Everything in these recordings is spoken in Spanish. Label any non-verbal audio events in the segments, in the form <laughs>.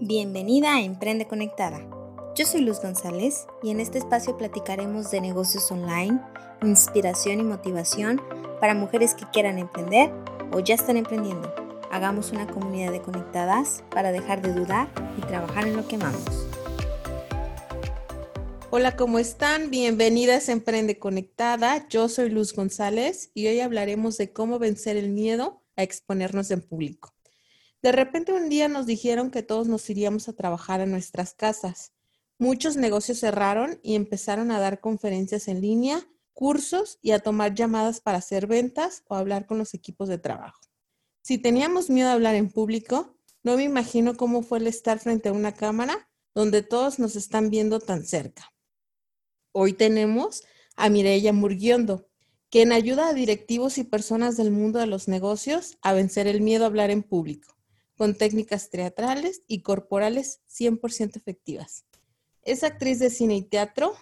Bienvenida a Emprende Conectada. Yo soy Luz González y en este espacio platicaremos de negocios online, inspiración y motivación para mujeres que quieran emprender o ya están emprendiendo. Hagamos una comunidad de conectadas para dejar de dudar y trabajar en lo que amamos. Hola, ¿cómo están? Bienvenidas a Emprende Conectada. Yo soy Luz González y hoy hablaremos de cómo vencer el miedo a exponernos en público. De repente un día nos dijeron que todos nos iríamos a trabajar a nuestras casas. Muchos negocios cerraron y empezaron a dar conferencias en línea, cursos y a tomar llamadas para hacer ventas o hablar con los equipos de trabajo. Si teníamos miedo a hablar en público, no me imagino cómo fue el estar frente a una cámara donde todos nos están viendo tan cerca. Hoy tenemos a Mireya Murguiondo, quien ayuda a directivos y personas del mundo de los negocios a vencer el miedo a hablar en público con técnicas teatrales y corporales 100% efectivas. Es actriz de cine y teatro,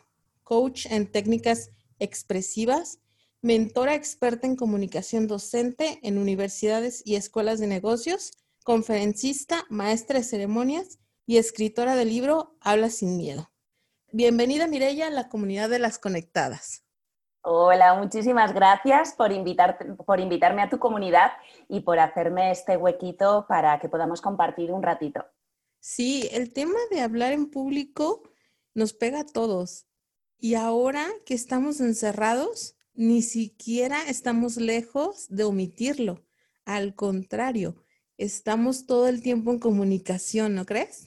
coach en técnicas expresivas, mentora experta en comunicación docente en universidades y escuelas de negocios, conferencista, maestra de ceremonias y escritora del libro Habla sin miedo. Bienvenida Mireya a la comunidad de las conectadas. Hola, muchísimas gracias por, por invitarme a tu comunidad y por hacerme este huequito para que podamos compartir un ratito. Sí, el tema de hablar en público nos pega a todos. Y ahora que estamos encerrados, ni siquiera estamos lejos de omitirlo. Al contrario, estamos todo el tiempo en comunicación, ¿no crees?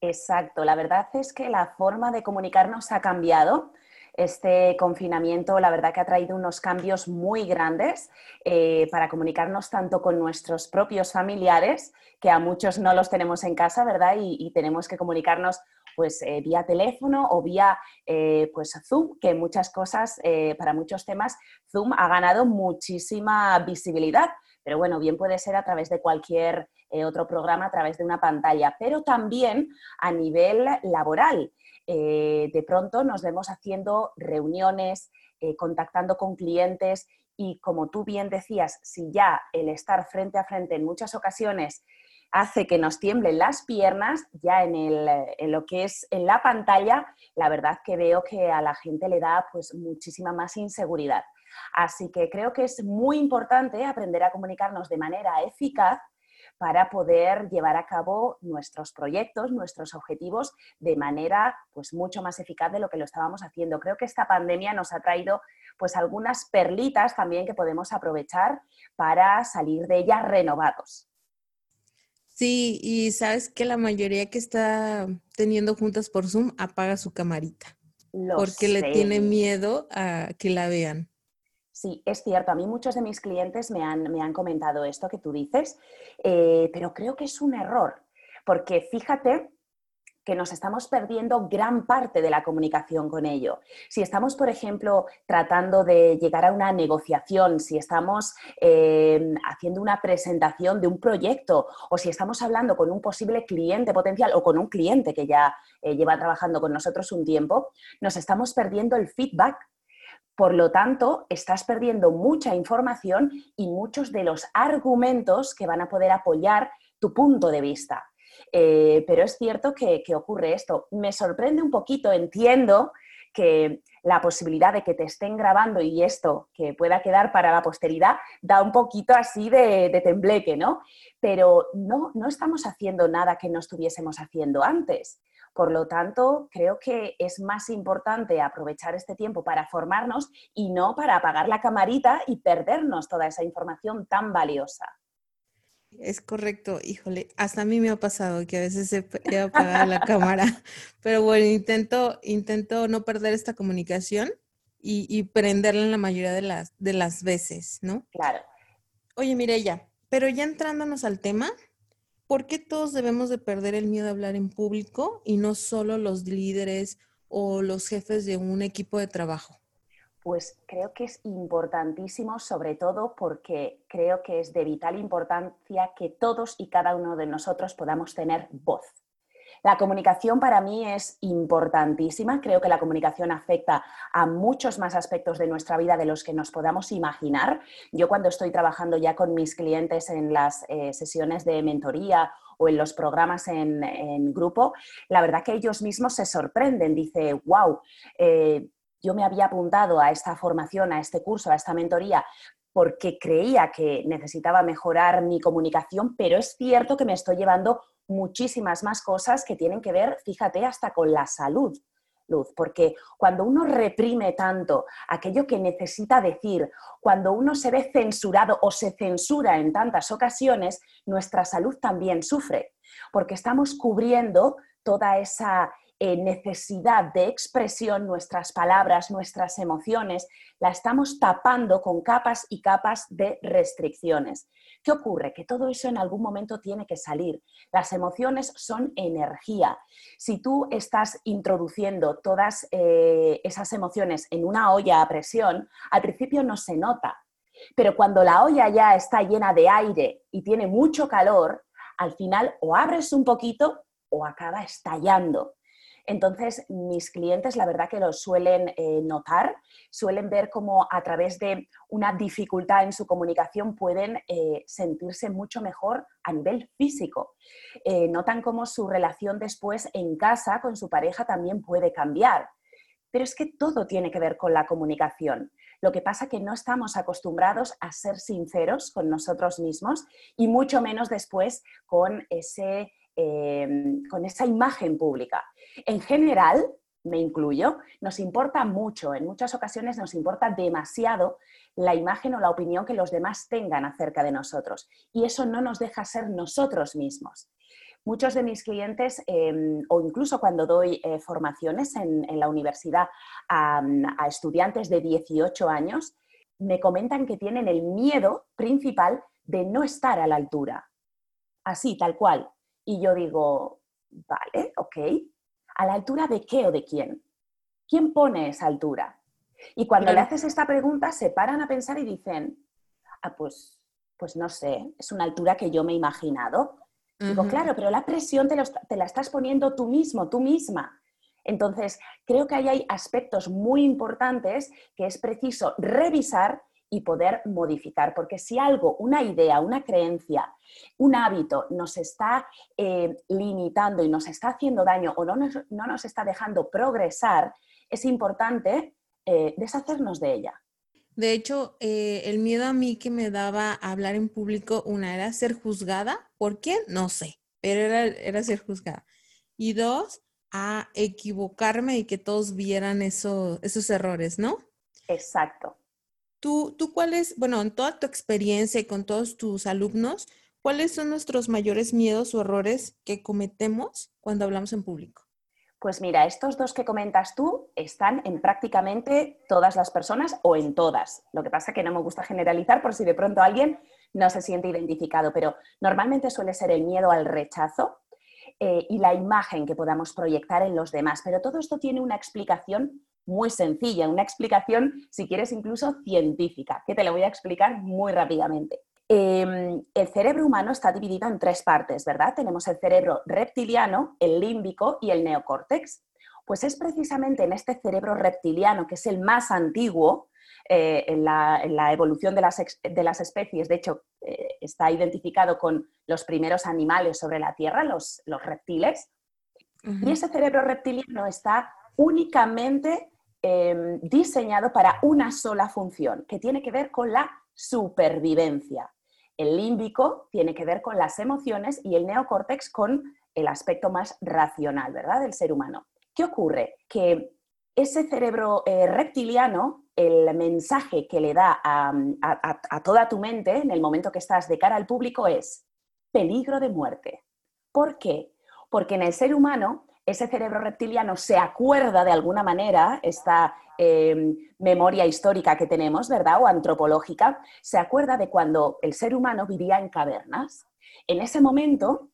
Exacto, la verdad es que la forma de comunicarnos ha cambiado este confinamiento, la verdad que ha traído unos cambios muy grandes eh, para comunicarnos tanto con nuestros propios familiares, que a muchos no los tenemos en casa, ¿verdad? Y, tenemos que comunicarnos pues eh, vía teléfono o vía eh, pues Zoom, que muchas cosas, para muchos temas, Zoom ha ganado muchísima visibilidad, pero bueno, bien puede ser a través de cualquier otro programa, a través de una pantalla, pero también a nivel laboral. Eh, de pronto nos vemos haciendo reuniones, eh, contactando con clientes y como tú bien decías, si ya el estar frente a frente en muchas ocasiones hace que nos tiemblen las piernas, ya en, en, lo que es en la pantalla, la verdad que veo que a la gente le da pues muchísima más inseguridad. Así que creo que es muy importante aprender a comunicarnos de manera eficaz para poder llevar a cabo nuestros proyectos, nuestros objetivos de manera pues mucho más eficaz de lo que lo estábamos haciendo. Creo que esta pandemia nos ha traído pues algunas perlitas también que podemos aprovechar para salir de ella renovados. Sí, y sabes que la mayoría que está teniendo juntas por Zoom apaga su camarita. porque le tiene miedo a que la vean. Sí, es cierto. A mí muchos de mis clientes me han, me han comentado esto que tú dices, eh, pero creo que es un error, porque fíjate que nos estamos perdiendo gran parte de la comunicación con ello. Si estamos, por ejemplo, tratando de llegar a una negociación, si estamos eh, haciendo una presentación de un proyecto o si estamos hablando con un posible cliente potencial o con un cliente que ya eh, lleva trabajando con nosotros un tiempo, nos estamos perdiendo el feedback por lo tanto, estás perdiendo mucha información y muchos de los argumentos que van a poder apoyar tu punto de vista. Eh, pero es cierto que, ocurre esto. Me sorprende un poquito, entiendo que la posibilidad de que te estén grabando y esto que pueda quedar para la posteridad da un poquito así de, de tembleque, ¿no? Pero no, no estamos haciendo nada que no estuviésemos haciendo antes. Por lo tanto, creo que es más importante aprovechar este tiempo para formarnos y no para apagar la camarita y perdernos toda esa información tan valiosa. Es correcto, híjole, hasta a mí me ha pasado que a veces he, apagado la cámara, <laughs> pero bueno, intento, intento no perder esta comunicación y, y, prenderla en la mayoría de las, de las veces, ¿no? Claro. Oye, Mireya, pero ya entrándonos al tema, ¿por qué todos debemos de perder el miedo a hablar en público y no solo los líderes o los jefes de un equipo de trabajo? Pues creo que es importantísimo, sobre todo porque creo que es de vital importancia que todos y cada uno de nosotros podamos tener voz. La comunicación para mí es importantísima. Creo que la comunicación afecta a muchos más aspectos de nuestra vida de los que nos podamos imaginar. Yo cuando estoy trabajando ya con mis clientes en las eh, sesiones de mentoría o en los programas en, grupo, la verdad que ellos mismos se sorprenden. Dice, wow, eh, yo me había apuntado a esta formación, a este curso, a esta mentoría porque creía que necesitaba mejorar mi comunicación, pero es cierto que me estoy llevando muchísimas más cosas que tienen que ver, fíjate, hasta con la salud. Luz, porque cuando uno reprime tanto aquello que necesita decir, cuando uno se ve censurado o se censura en tantas ocasiones, nuestra salud también sufre, porque estamos cubriendo toda esa eh, necesidad de expresión, nuestras palabras, nuestras emociones, la estamos tapando con capas y capas de restricciones. ¿Qué ocurre? Que todo eso en algún momento tiene que salir. Las emociones son energía. Si tú estás introduciendo todas eh, esas emociones en una olla a presión, al principio no se nota. Pero cuando la olla ya está llena de aire y tiene mucho calor, al final o abres un poquito o acaba estallando. Entonces, mis clientes, la verdad que lo suelen eh, notar, suelen ver cómo a través de una dificultad en su comunicación pueden eh, sentirse mucho mejor a nivel físico. Eh, notan cómo su relación después en casa con su pareja también puede cambiar. Pero es que todo tiene que ver con la comunicación. Lo que pasa es que no estamos acostumbrados a ser sinceros con nosotros mismos y mucho menos después con ese Em, con esa imagen pública. En general, me incluyo, nos importa mucho, en muchas ocasiones nos importa demasiado la imagen o la opinión que los demás tengan acerca de nosotros y eso no nos deja ser nosotros mismos. Muchos de mis clientes, em, o incluso cuando doy eh, formaciones en, la universidad a, a estudiantes de 18 años, me comentan que tienen el miedo principal de no estar a la altura. Así, tal cual, y yo digo, vale, ok, ¿a la altura de qué o de quién? ¿Quién pone esa altura? Y cuando le haces esta pregunta, se paran a pensar y dicen, ah, pues, pues no sé, es una altura que yo me he imaginado. Digo, claro, pero la presión te, te, la estás poniendo tú mismo, tú misma. Entonces, creo que ahí hay aspectos muy importantes que es preciso revisar y poder modificar, porque si algo, una idea, una creencia, un hábito nos está eh, limitando y nos está haciendo daño o no nos, no nos está dejando progresar, es importante eh, deshacernos de ella. De hecho, eh, el miedo a mí que me daba hablar en público, una era ser juzgada. ¿Por qué? No sé, pero era, era ser juzgada. Y dos, a equivocarme y que todos vieran eso, esos errores, ¿no? Exacto. ¿Tú, ¿Tú cuál es, bueno, en toda tu experiencia y con todos tus alumnos, cuáles son nuestros mayores miedos o errores que cometemos cuando hablamos en público? Pues mira, estos dos que comentas tú están en prácticamente todas las personas o en todas. Lo que pasa es que no me gusta generalizar por si de pronto alguien no se siente identificado, pero normalmente suele ser el miedo al rechazo eh, y la imagen que podamos proyectar en los demás. Pero todo esto tiene una explicación muy sencilla, una explicación, si quieres, incluso científica, que te lo voy a explicar muy rápidamente. Em, el cerebro humano está dividido en tres partes, ¿verdad? Tenemos el cerebro reptiliano, el límbico y el neocórtex. Pues es precisamente en este cerebro reptiliano, que es el más antiguo eh, en, la, evolución de las, especies, de hecho eh, está identificado con los primeros animales sobre la Tierra, los, reptiles, y ese cerebro reptiliano está únicamente Em, diseñado para una sola función, que tiene que ver con la supervivencia. El límbico tiene que ver con las emociones y el neocórtex con el aspecto más racional, ¿verdad?, del ser humano. ¿Qué ocurre? Que ese cerebro eh, reptiliano, el mensaje que le da a toda tu mente en el momento que estás de cara al público es peligro de muerte. ¿Por qué? Porque en el ser humano ese cerebro reptiliano se acuerda de alguna manera, esta em, memoria histórica que tenemos, ¿verdad? O antropológica, se acuerda de cuando el ser humano vivía en cavernas. En ese momento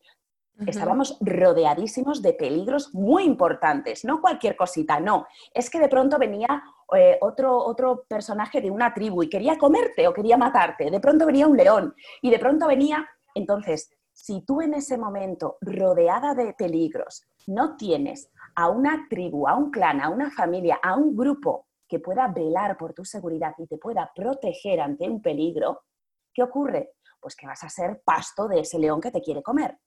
estábamos rodeadísimos de peligros muy importantes, no cualquier cosita, no. Es que de pronto venía eh, otro, otro personaje de una tribu y quería comerte o quería matarte. De pronto venía un león y de pronto venía, entonces, si tú en ese momento, rodeada de peligros, no tienes a una tribu, a un clan, a una familia, a un grupo que pueda velar por tu seguridad y te pueda proteger ante un peligro, ¿qué ocurre? Pues que vas a ser pasto de ese león que te quiere comer.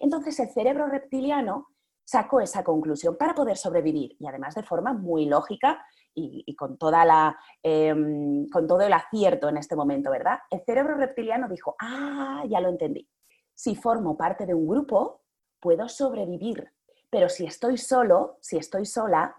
Entonces el cerebro reptiliano sacó esa conclusión para poder sobrevivir y además de forma muy lógica y, con, toda la, em, con todo el acierto en este momento, ¿verdad? El cerebro reptiliano dijo, ah, ya lo entendí. Si formo parte de un grupo, puedo sobrevivir, pero si estoy solo, si estoy sola,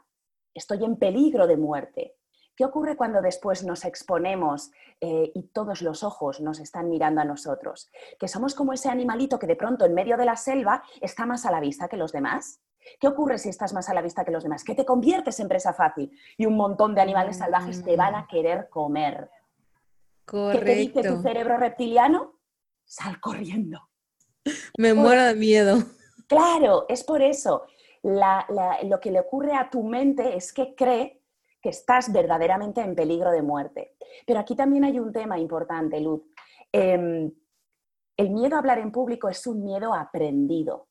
estoy en peligro de muerte. ¿Qué ocurre cuando después nos exponemos eh, y todos los ojos nos están mirando a nosotros? Que somos como ese animalito que de pronto en medio de la selva está más a la vista que los demás. ¿Qué ocurre si estás más a la vista que los demás? Que te conviertes en presa fácil y un montón de animales salvajes te van a mm. querer comer. Correcto. ¿Qué te dice tu cerebro reptiliano? Sal corriendo. <laughs> Me muero de miedo. Claro, es por eso. lo que le ocurre a tu mente es que cree que estás verdaderamente en peligro de muerte. Pero aquí también hay un tema importante, Luz. Em, el miedo a hablar en público es un miedo aprendido.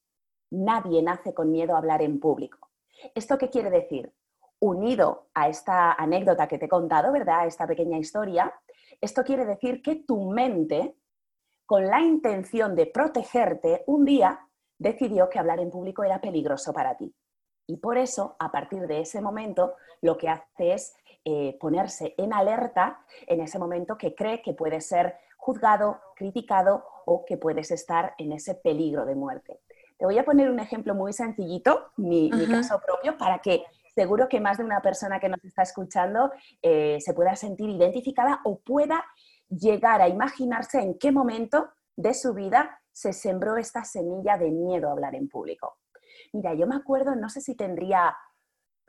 Nadie nace con miedo a hablar en público. ¿Esto qué quiere decir? Unido a esta anécdota que te he contado, ¿verdad? Esta pequeña historia, esto quiere decir que tu mente, con la intención de protegerte, un día decidió que hablar en público era peligroso para ti. Y por eso, a partir de ese momento, lo que hace es eh, ponerse en alerta en ese momento que cree que puede ser juzgado, criticado o que puedes estar en ese peligro de muerte. Te voy a poner un ejemplo muy sencillito, mi, caso propio, para que seguro que más de una persona que nos está escuchando eh, se pueda sentir identificada o pueda llegar a imaginarse en qué momento de su vida se sembró esta semilla de miedo a hablar en público. Mira, yo me acuerdo, no sé si tendría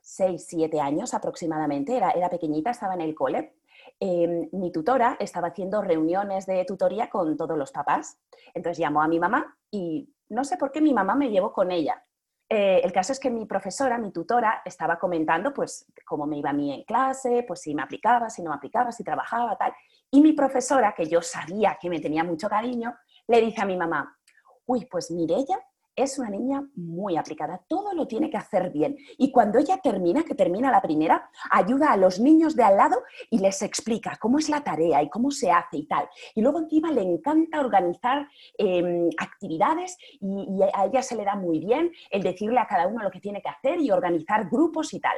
6, 7 años aproximadamente, era, era pequeñita, estaba en el cole. Em, mi tutora estaba haciendo reuniones de tutoría con todos los papás. Entonces llamó a mi mamá y no sé por qué mi mamá me llevó con ella. Eh, el caso es que mi profesora, mi tutora, estaba comentando pues cómo me iba a mí en clase, pues si me aplicaba, si no me aplicaba, si trabajaba, tal. Y mi profesora, que yo sabía que me tenía mucho cariño, le dice a mi mamá, uy, pues Mirella es una niña muy aplicada, todo lo tiene que hacer bien. Y cuando ella termina, que termina la primera, ayuda a los niños de al lado y les explica cómo es la tarea y cómo se hace y tal. Y luego encima le encanta organizar em, actividades y, a ella se le da muy bien el decirle a cada uno lo que tiene que hacer y organizar grupos y tal.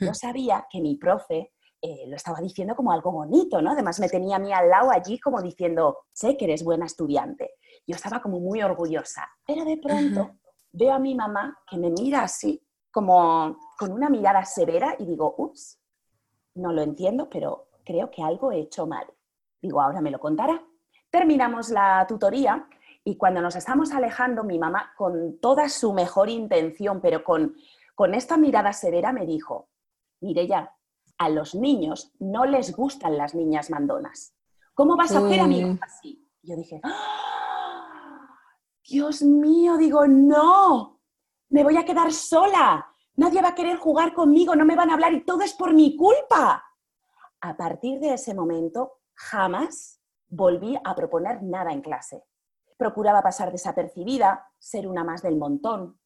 Yo <laughs> sabía que mi profe eh, lo estaba diciendo como algo bonito, ¿no? Además me tenía a mí al lado allí como diciendo, sé que eres buena estudiante. Yo estaba como muy orgullosa, pero de pronto veo a mi mamá que me mira así, como con una mirada severa y digo, ups, no lo entiendo, pero creo que algo he hecho mal. Digo, ahora me lo contará. Terminamos la tutoría y cuando nos estamos alejando, mi mamá, con toda su mejor intención, pero con, con esta mirada severa, me dijo, mire ya, a los niños no les gustan las niñas mandonas. ¿Cómo vas a hacer amigos así? yo dije, ¡Ah! Dios mío, digo, no, me voy a quedar sola, nadie va a querer jugar conmigo, no me van a hablar y todo es por mi culpa. A partir de ese momento, jamás volví a proponer nada en clase. Procuraba pasar desapercibida, ser una más del montón.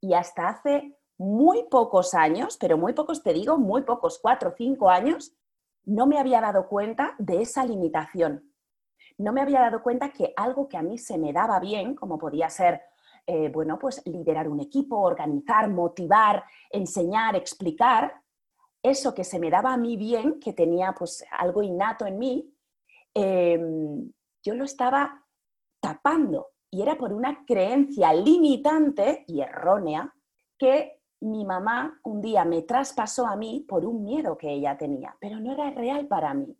Y hasta hace muy pocos años, pero muy pocos te digo, muy pocos, cuatro o cinco años, no me había dado cuenta de esa limitación. No me había dado cuenta que algo que a mí se me daba bien, como podía ser, eh, bueno, pues liderar un equipo, organizar, motivar, enseñar, explicar, eso que se me daba a mí bien, que tenía pues algo innato en mí, em, yo lo estaba tapando. Y era por una creencia limitante y errónea que mi mamá un día me traspasó a mí por un miedo que ella tenía, pero no era real para mí.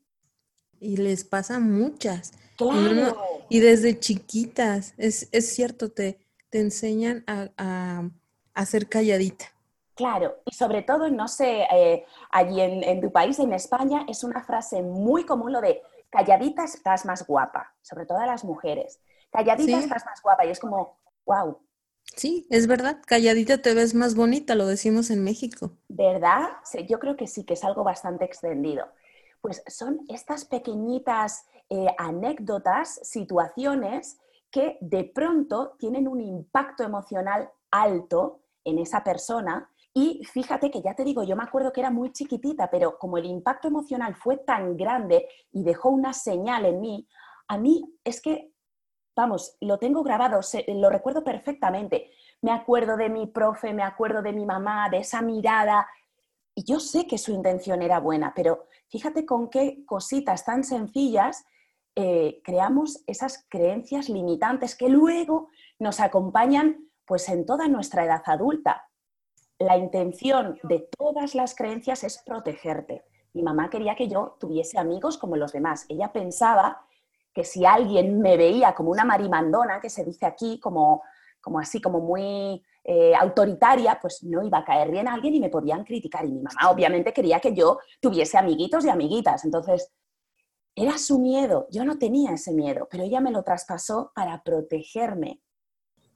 Y les pasa muchas. Claro. Y, desde chiquitas, es, cierto, te, te enseñan a, a, ser calladita. Claro, y sobre todo, no sé, eh, allí en, tu país, en España, es una frase muy común lo de calladita estás más guapa, sobre todo a las mujeres. Calladita estás más guapa y es como, wow. Sí, es verdad, calladita te ves más bonita, lo decimos en México. ¿Verdad? Yo creo que sí, que es algo bastante extendido pues son estas pequeñitas eh, anécdotas, situaciones que de pronto tienen un impacto emocional alto en esa persona y fíjate que ya te digo, yo me acuerdo que era muy chiquitita, pero como el impacto emocional fue tan grande y dejó una señal en mí, a mí es que, vamos, lo tengo grabado, lo recuerdo perfectamente. Me acuerdo de mi profe, me acuerdo de mi mamá, de esa mirada. Y yo sé que su intención era buena, pero fíjate con qué cositas tan sencillas eh, creamos esas creencias limitantes que luego nos acompañan pues en toda nuestra edad adulta la intención de todas las creencias es protegerte. Mi mamá quería que yo tuviese amigos como los demás. Ella pensaba que si alguien me veía como una marimandona, que se dice aquí, como, como así, como muy eh, autoritaria, pues no iba a caer bien a alguien y me podían criticar. Y mi mamá obviamente quería que yo tuviese amiguitos y amiguitas. Entonces, era su miedo. Yo no tenía ese miedo, pero ella me lo traspasó para protegerme.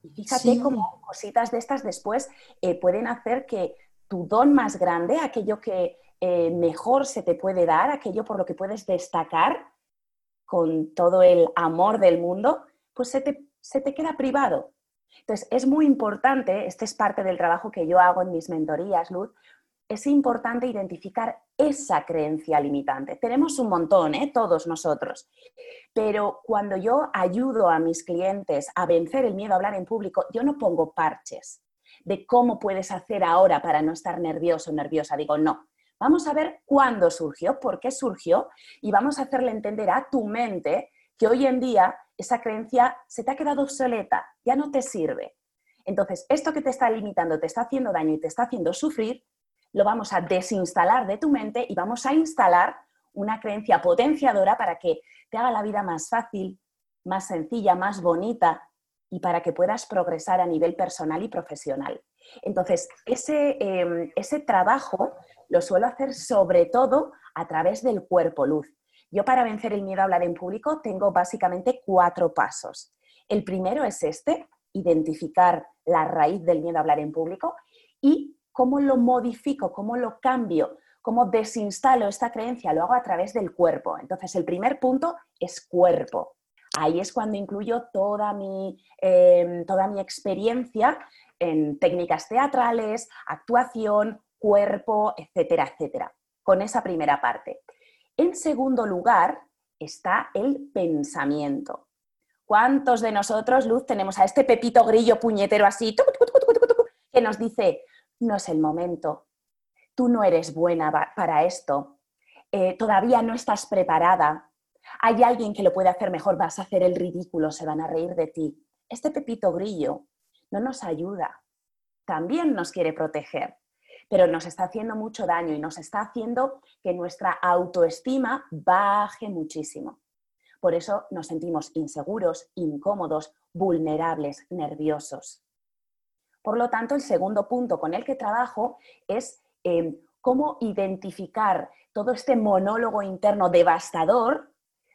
Y fíjate cómo cositas de estas después eh, pueden hacer que tu don más grande, aquello que eh, mejor se te puede dar, aquello por lo que puedes destacar con todo el amor del mundo, pues se te, se te queda privado. Entonces, es muy importante, este es parte del trabajo que yo hago en mis mentorías, Luz, es importante identificar esa creencia limitante. Tenemos un montón, ¿eh? todos nosotros. Pero cuando yo ayudo a mis clientes a vencer el miedo a hablar en público, yo no pongo parches de cómo puedes hacer ahora para no estar nervioso o nerviosa. Digo, no. Vamos a ver cuándo surgió, por qué surgió y vamos a hacerle entender a tu mente que hoy en día esa creencia se te ha quedado obsoleta, ya no te sirve. Entonces, esto que te está limitando, te está haciendo daño y te está haciendo sufrir, lo vamos a desinstalar de tu mente y vamos a instalar una creencia potenciadora para que te haga la vida más fácil, más sencilla, más bonita y para que puedas progresar a nivel personal y profesional. Entonces, ese, em, ese trabajo lo suelo hacer sobre todo a través del cuerpo luz. Yo para vencer el miedo a hablar en público tengo básicamente cuatro pasos. El primero es este, identificar la raíz del miedo a hablar en público y ¿Cómo lo modifico? ¿Cómo lo cambio? ¿Cómo desinstalo esta creencia? Lo hago a través del cuerpo. Entonces, el primer punto es cuerpo. Ahí es cuando incluyo toda mi, em, toda mi experiencia en técnicas teatrales, actuación, cuerpo, etcétera, etcétera, con esa primera parte. En segundo lugar está el pensamiento. ¿Cuántos de nosotros, Luz, tenemos a este pepito grillo puñetero así, que nos dice, no es el momento, tú no eres buena para esto, eh, todavía no estás preparada, hay alguien que lo puede hacer mejor, vas a hacer el ridículo, se van a reír de ti. Este pepito grillo no nos ayuda, también nos quiere proteger, pero nos está haciendo mucho daño y nos está haciendo que nuestra autoestima baje muchísimo. Por eso nos sentimos inseguros, incómodos, vulnerables, nerviosos. Por lo tanto, el segundo punto con el que trabajo es em, cómo identificar todo este monólogo interno devastador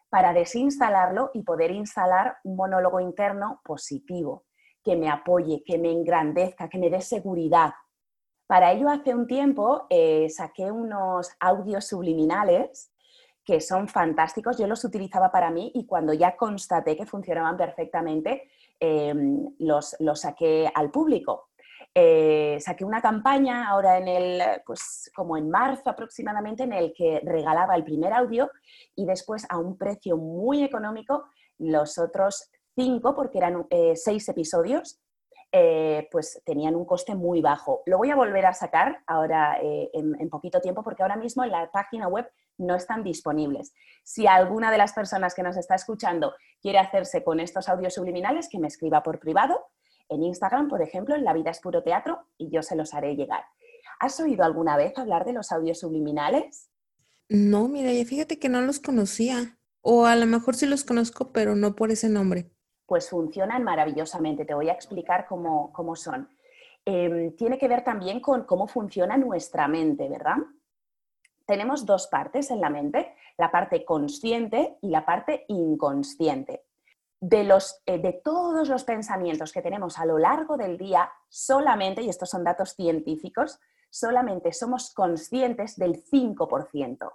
para desinstalarlo y poder instalar un monólogo interno positivo, que me apoye, que me engrandezca, que me dé seguridad. Para ello, hace un tiempo eh, saqué unos audios subliminales que son fantásticos. Yo los utilizaba para mí y cuando ya constaté que funcionaban perfectamente, Em, los, saqué al público. Eh, saqué una campaña ahora en el, pues como en marzo aproximadamente, en el que regalaba el primer audio y después a un precio muy económico los otros cinco, porque eran eh, seis episodios, eh, pues tenían un coste muy bajo. Lo voy a volver a sacar ahora en, en, poquito tiempo porque ahora mismo en la página web no están disponibles. Si alguna de las personas que nos está escuchando quiere hacerse con estos audios subliminales, que me escriba por privado, en Instagram, por ejemplo, en La Vida es Puro Teatro, y yo se los haré llegar. ¿Has oído alguna vez hablar de los audios subliminales? No, mira, fíjate que no los conocía. O a lo mejor sí los conozco, pero no por ese nombre. Pues funcionan maravillosamente. Te voy a explicar cómo, son. Em, tiene que ver también con cómo funciona nuestra mente, ¿verdad? tenemos dos partes en la mente, la parte consciente y la parte inconsciente. De, los, eh, de todos los pensamientos que tenemos a lo largo del día, solamente, y estos son datos científicos, solamente somos conscientes del 5%.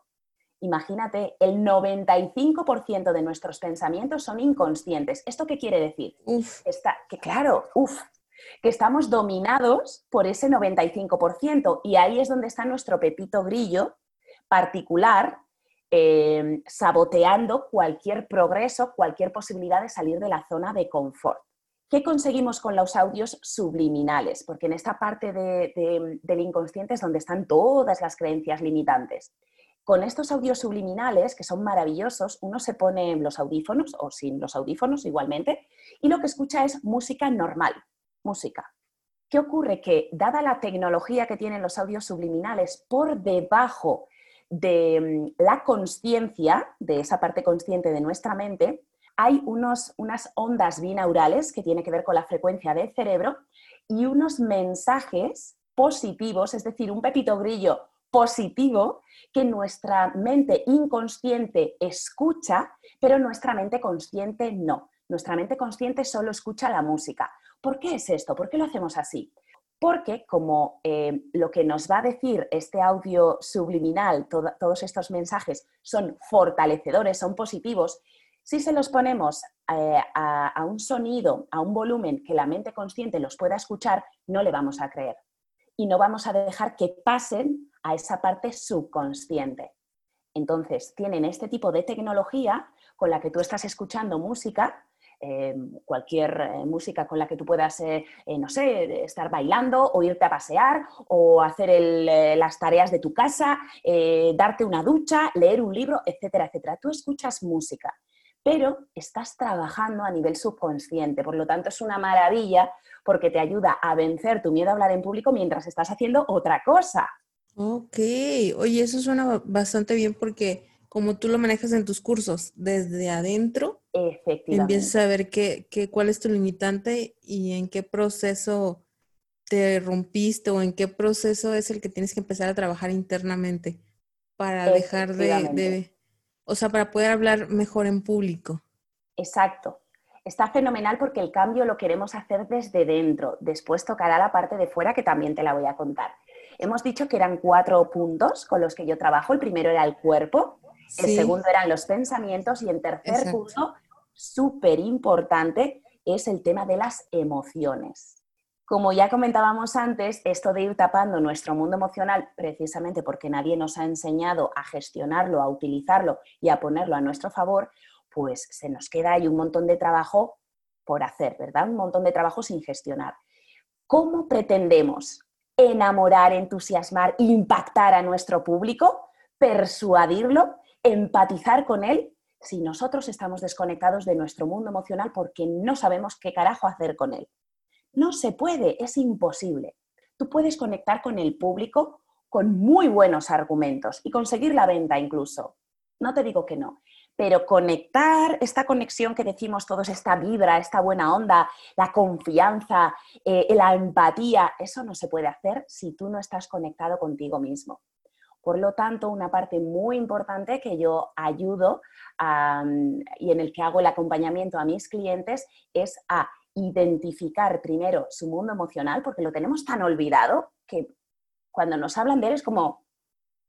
Imagínate, el 95% de nuestros pensamientos son inconscientes. ¿Esto qué quiere decir? Está, que claro, uff, que estamos dominados por ese 95% y ahí es donde está nuestro pepito grillo particular eh, saboteando cualquier progreso, cualquier posibilidad de salir de la zona de confort. ¿Qué conseguimos con los audios subliminales? Porque en esta parte del inconsciente es donde están todas las creencias limitantes. Con estos audios subliminales, que son maravillosos, uno se pone los audífonos o sin los audífonos igualmente, y lo que escucha es música normal, música. ¿Qué ocurre? Que dada la tecnología que tienen los audios subliminales por debajo de mm, la conciencia, de esa parte consciente de nuestra mente, hay unos, unas ondas binaurales que tienen que ver con la frecuencia del cerebro y unos mensajes positivos, es decir, un pepito grillo positivo que nuestra mente inconsciente escucha, pero nuestra mente consciente no. Nuestra mente consciente solo escucha la música. ¿Por qué es esto? ¿Por qué lo hacemos así? Porque como eh, lo que nos va a decir este audio subliminal, todos estos mensajes son fortalecedores, son positivos, si se los ponemos eh, a, un sonido, a un volumen que la mente consciente los pueda escuchar, no le vamos a creer. Y no vamos a dejar que pasen a esa parte subconsciente. Entonces, tienen este tipo de tecnología con la que tú estás escuchando música, eh, cualquier eh, música con la que tú puedas, no sé, estar bailando o irte a pasear o hacer las tareas de tu casa, darte una ducha, leer un libro, etcétera, etcétera. Tú escuchas música pero estás trabajando a nivel subconsciente. Por lo tanto, es una maravilla porque te ayuda a vencer tu miedo a hablar en público mientras estás haciendo otra cosa. Ok, oye, eso suena bastante bien porque como tú lo manejas en tus cursos, desde adentro, empiezas a ver qué, cuál es tu limitante y en qué proceso te rompiste o en qué proceso es el que tienes que empezar a trabajar internamente para dejar de o sea, para poder hablar mejor en público. Exacto. Está fenomenal porque el cambio lo queremos hacer desde dentro. Después tocará la parte de fuera que también te la voy a contar. Hemos dicho que eran cuatro puntos con los que yo trabajo. El primero era el cuerpo, el segundo eran los pensamientos y el tercer punto, súper importante, es el tema de las emociones. Como ya comentábamos antes, esto de ir tapando nuestro mundo emocional, precisamente porque nadie nos ha enseñado a gestionarlo, a utilizarlo y a ponerlo a nuestro favor, pues se nos queda ahí un montón de trabajo por hacer, ¿verdad? Un montón de trabajo sin gestionar. ¿Cómo pretendemos enamorar, entusiasmar, impactar a nuestro público, persuadirlo, empatizar con él, si nosotros estamos desconectados de nuestro mundo emocional porque no sabemos qué carajo hacer con él? No se puede, es imposible. Tú puedes conectar con el público con muy buenos argumentos y conseguir la venta incluso. No te digo que no, pero conectar esta conexión que decimos todos, esta vibra, esta buena onda, la confianza, eh, la empatía, eso no se puede hacer si tú no estás conectado contigo mismo. Por lo tanto, una parte muy importante que yo ayudo y en el que hago el acompañamiento a mis clientes es a identificar primero su mundo emocional, porque lo tenemos tan olvidado que cuando nos hablan de él es como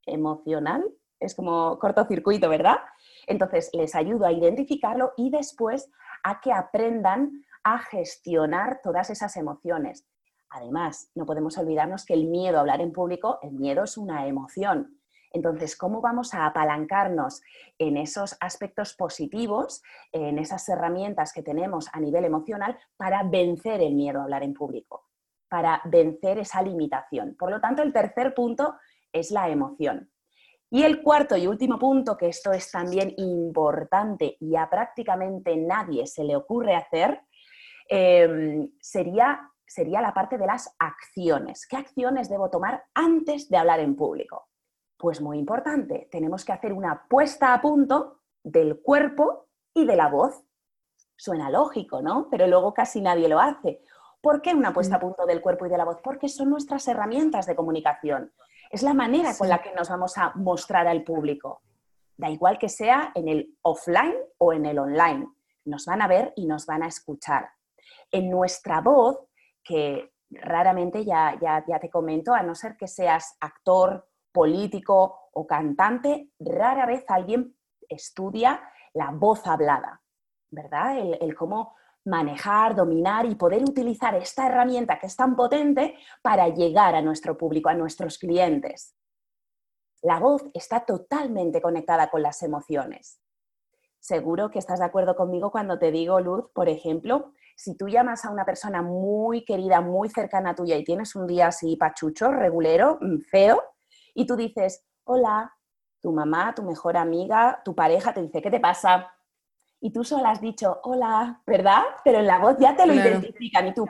emocional, es como cortocircuito, ¿verdad? Entonces les ayudo a identificarlo y después a que aprendan a gestionar todas esas emociones. Además, no podemos olvidarnos que el miedo a hablar en público, el miedo es una emoción. Entonces, ¿cómo vamos a apalancarnos en esos aspectos positivos, en esas herramientas que tenemos a nivel emocional para vencer el miedo a hablar en público, para vencer esa limitación? Por lo tanto, el tercer punto es la emoción. Y el cuarto y último punto, que esto es también importante y a prácticamente nadie se le ocurre hacer, em, sería, sería la parte de las acciones. ¿Qué acciones debo tomar antes de hablar en público? Pues muy importante, tenemos que hacer una puesta a punto del cuerpo y de la voz. Suena lógico, ¿no? Pero luego casi nadie lo hace. ¿Por qué una puesta a punto del cuerpo y de la voz? Porque son nuestras herramientas de comunicación. Es la manera con la que nos vamos a mostrar al público. Da igual que sea en el offline o en el online. Nos van a ver y nos van a escuchar. En nuestra voz, que raramente ya, ya, ya te comento, a no ser que seas actor, político o cantante, rara vez alguien estudia la voz hablada, ¿verdad? El, cómo manejar, dominar y poder utilizar esta herramienta que es tan potente para llegar a nuestro público, a nuestros clientes. La voz está totalmente conectada con las emociones. Seguro que estás de acuerdo conmigo cuando te digo, Luz, por ejemplo, si tú llamas a una persona muy querida, muy cercana a tuya y tienes un día así pachucho, regulero, mm, feo, y tú dices, hola, tu mamá, tu mejor amiga, tu pareja te dice, ¿qué te pasa? Y tú solo has dicho, hola, ¿verdad? Pero en la voz ya te lo identifican y tú,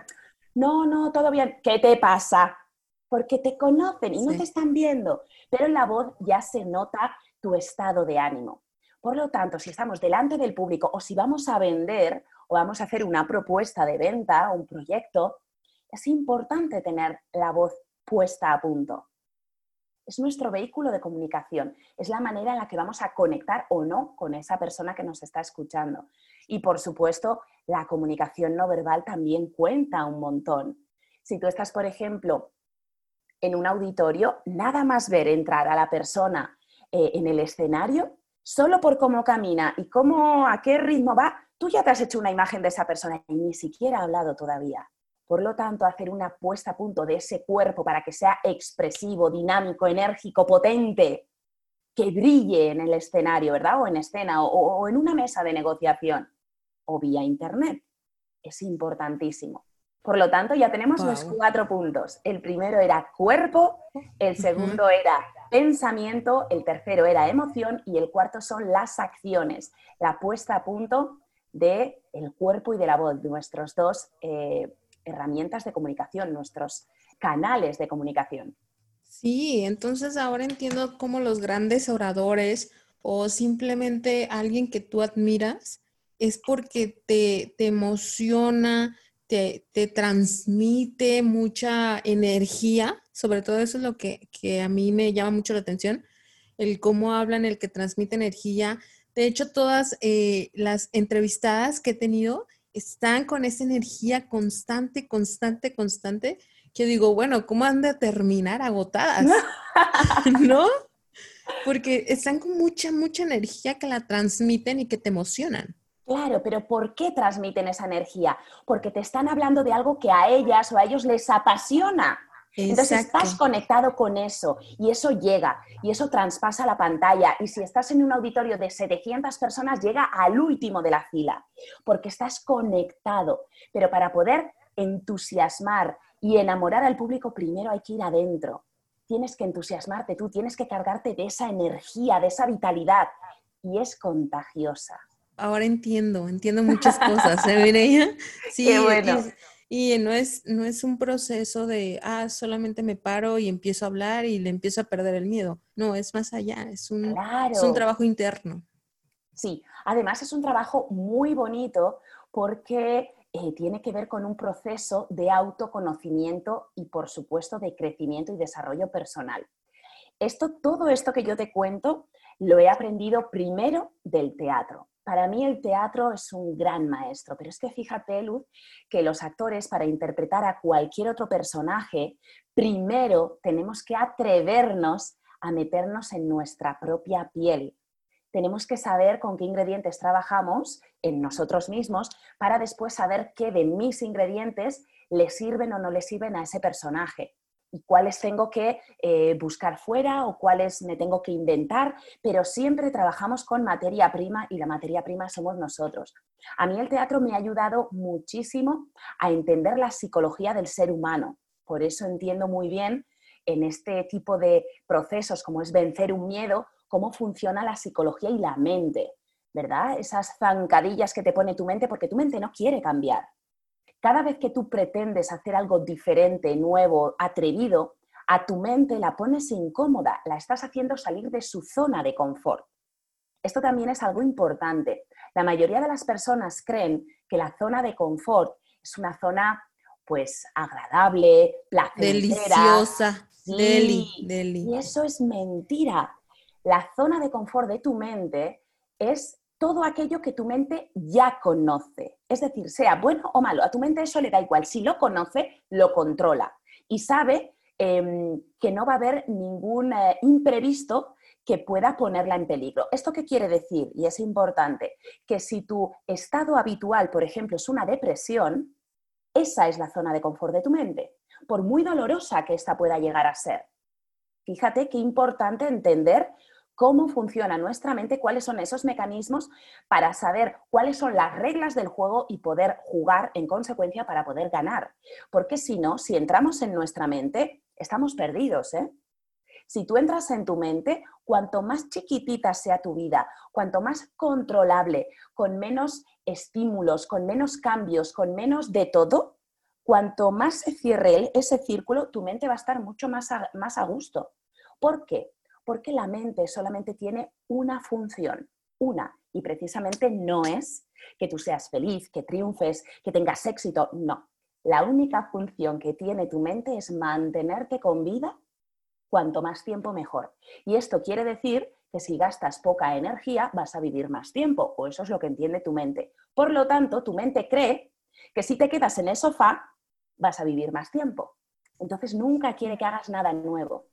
no, no, todo bien, ¿qué te pasa? Porque te conocen y no te están viendo, pero en la voz ya se nota tu estado de ánimo. Por lo tanto, si estamos delante del público o si vamos a vender o vamos a hacer una propuesta de venta o un proyecto, es importante tener la voz puesta a punto es nuestro vehículo de comunicación, es la manera en la que vamos a conectar o no con esa persona que nos está escuchando. Y por supuesto, la comunicación no verbal también cuenta un montón. Si tú estás, por ejemplo, en un auditorio, nada más ver entrar a la persona eh, en el escenario, solo por cómo camina y cómo, a qué ritmo va, tú ya te has hecho una imagen de esa persona y ni siquiera ha hablado todavía. Por lo tanto, hacer una puesta a punto de ese cuerpo para que sea expresivo, dinámico, enérgico, potente, que brille en el escenario, ¿verdad? O en escena, o, en una mesa de negociación, o vía internet. Es importantísimo. Por lo tanto, ya tenemos los cuatro puntos. El primero era cuerpo, el segundo era pensamiento, el tercero era emoción y el cuarto son las acciones, la puesta a punto del el cuerpo y de la voz, de nuestros dos eh, herramientas de comunicación, nuestros canales de comunicación. Sí, entonces ahora entiendo cómo los grandes oradores o simplemente alguien que tú admiras es porque te, emociona, te, transmite mucha energía, sobre todo eso es lo que, a mí me llama mucho la atención, el cómo hablan, el que transmite energía. De hecho, todas eh, las entrevistadas que he tenido están con esa energía constante, constante, constante, que digo, bueno, ¿cómo han de terminar agotadas? <laughs> ¿No? Porque están con mucha, mucha energía que la transmiten y que te emocionan. Claro, pero ¿por qué transmiten esa energía? Porque te están hablando de algo que a ellas o a ellos les apasiona. Entonces estás conectado con eso y eso llega y eso traspasa la pantalla y si estás en un auditorio de 700 personas llega al último de la fila porque estás conectado. Pero para poder entusiasmar y enamorar al público primero hay que ir adentro. Tienes que entusiasmarte tú, tienes que cargarte de esa energía, de esa vitalidad y es contagiosa. Ahora entiendo, entiendo muchas cosas, ¿eh, <laughs> Sí, Qué bueno. Y no es, no es un proceso de, ah, solamente me paro y empiezo a hablar y le empiezo a perder el miedo. No, es más allá, es un, es un trabajo interno. Sí, además es un trabajo muy bonito porque eh, tiene que ver con un proceso de autoconocimiento y, por supuesto, de crecimiento y desarrollo personal. Esto, todo esto que yo te cuento, lo he aprendido primero del teatro para mí el teatro es un gran maestro, pero es que fíjate, Luz, que los actores para interpretar a cualquier otro personaje, primero tenemos que atrevernos a meternos en nuestra propia piel. Tenemos que saber con qué ingredientes trabajamos en nosotros mismos para después saber qué de mis ingredientes le sirven o no le sirven a ese personaje y cuáles tengo que eh, buscar fuera o cuáles me tengo que inventar, pero siempre trabajamos con materia prima y la materia prima somos nosotros. A mí el teatro me ha ayudado muchísimo a entender la psicología del ser humano. Por eso entiendo muy bien en este tipo de procesos como es vencer un miedo, cómo funciona la psicología y la mente, ¿verdad? Esas zancadillas que te pone tu mente porque tu mente no quiere cambiar. Cada vez que tú pretendes hacer algo diferente, nuevo, atrevido, a tu mente la pones incómoda, la estás haciendo salir de su zona de confort. Esto también es algo importante. La mayoría de las personas creen que la zona de confort es una zona pues agradable, placentera, deliciosa, Y eso es mentira. La zona de confort de tu mente es todo aquello que tu mente ya conoce. Es decir, sea bueno o malo, a tu mente eso le da igual. Si lo conoce, lo controla y sabe em, que no va a haber ningún eh, imprevisto que pueda ponerla en peligro. ¿Esto qué quiere decir? Y es importante, que si tu estado habitual, por ejemplo, es una depresión, esa es la zona de confort de tu mente, por muy dolorosa que ésta pueda llegar a ser. Fíjate qué importante entender cómo funciona nuestra mente, cuáles son esos mecanismos para saber cuáles son las reglas del juego y poder jugar en consecuencia para poder ganar. Porque si no, si entramos en nuestra mente, estamos perdidos. ¿eh? Si tú entras en tu mente, cuanto más chiquitita sea tu vida, cuanto más controlable, con menos estímulos, con menos cambios, con menos de todo, cuanto más se cierre ese círculo, tu mente va a estar mucho más a, más a gusto. ¿Por qué? Porque la mente solamente tiene una función, una, y precisamente no es que tú seas feliz, que triunfes, que tengas éxito, no. La única función que tiene tu mente es mantenerte con vida cuanto más tiempo mejor. Y esto quiere decir que si gastas poca energía vas a vivir más tiempo, o eso es lo que entiende tu mente. Por lo tanto, tu mente cree que si te quedas en el sofá vas a vivir más tiempo. Entonces nunca quiere que hagas nada nuevo.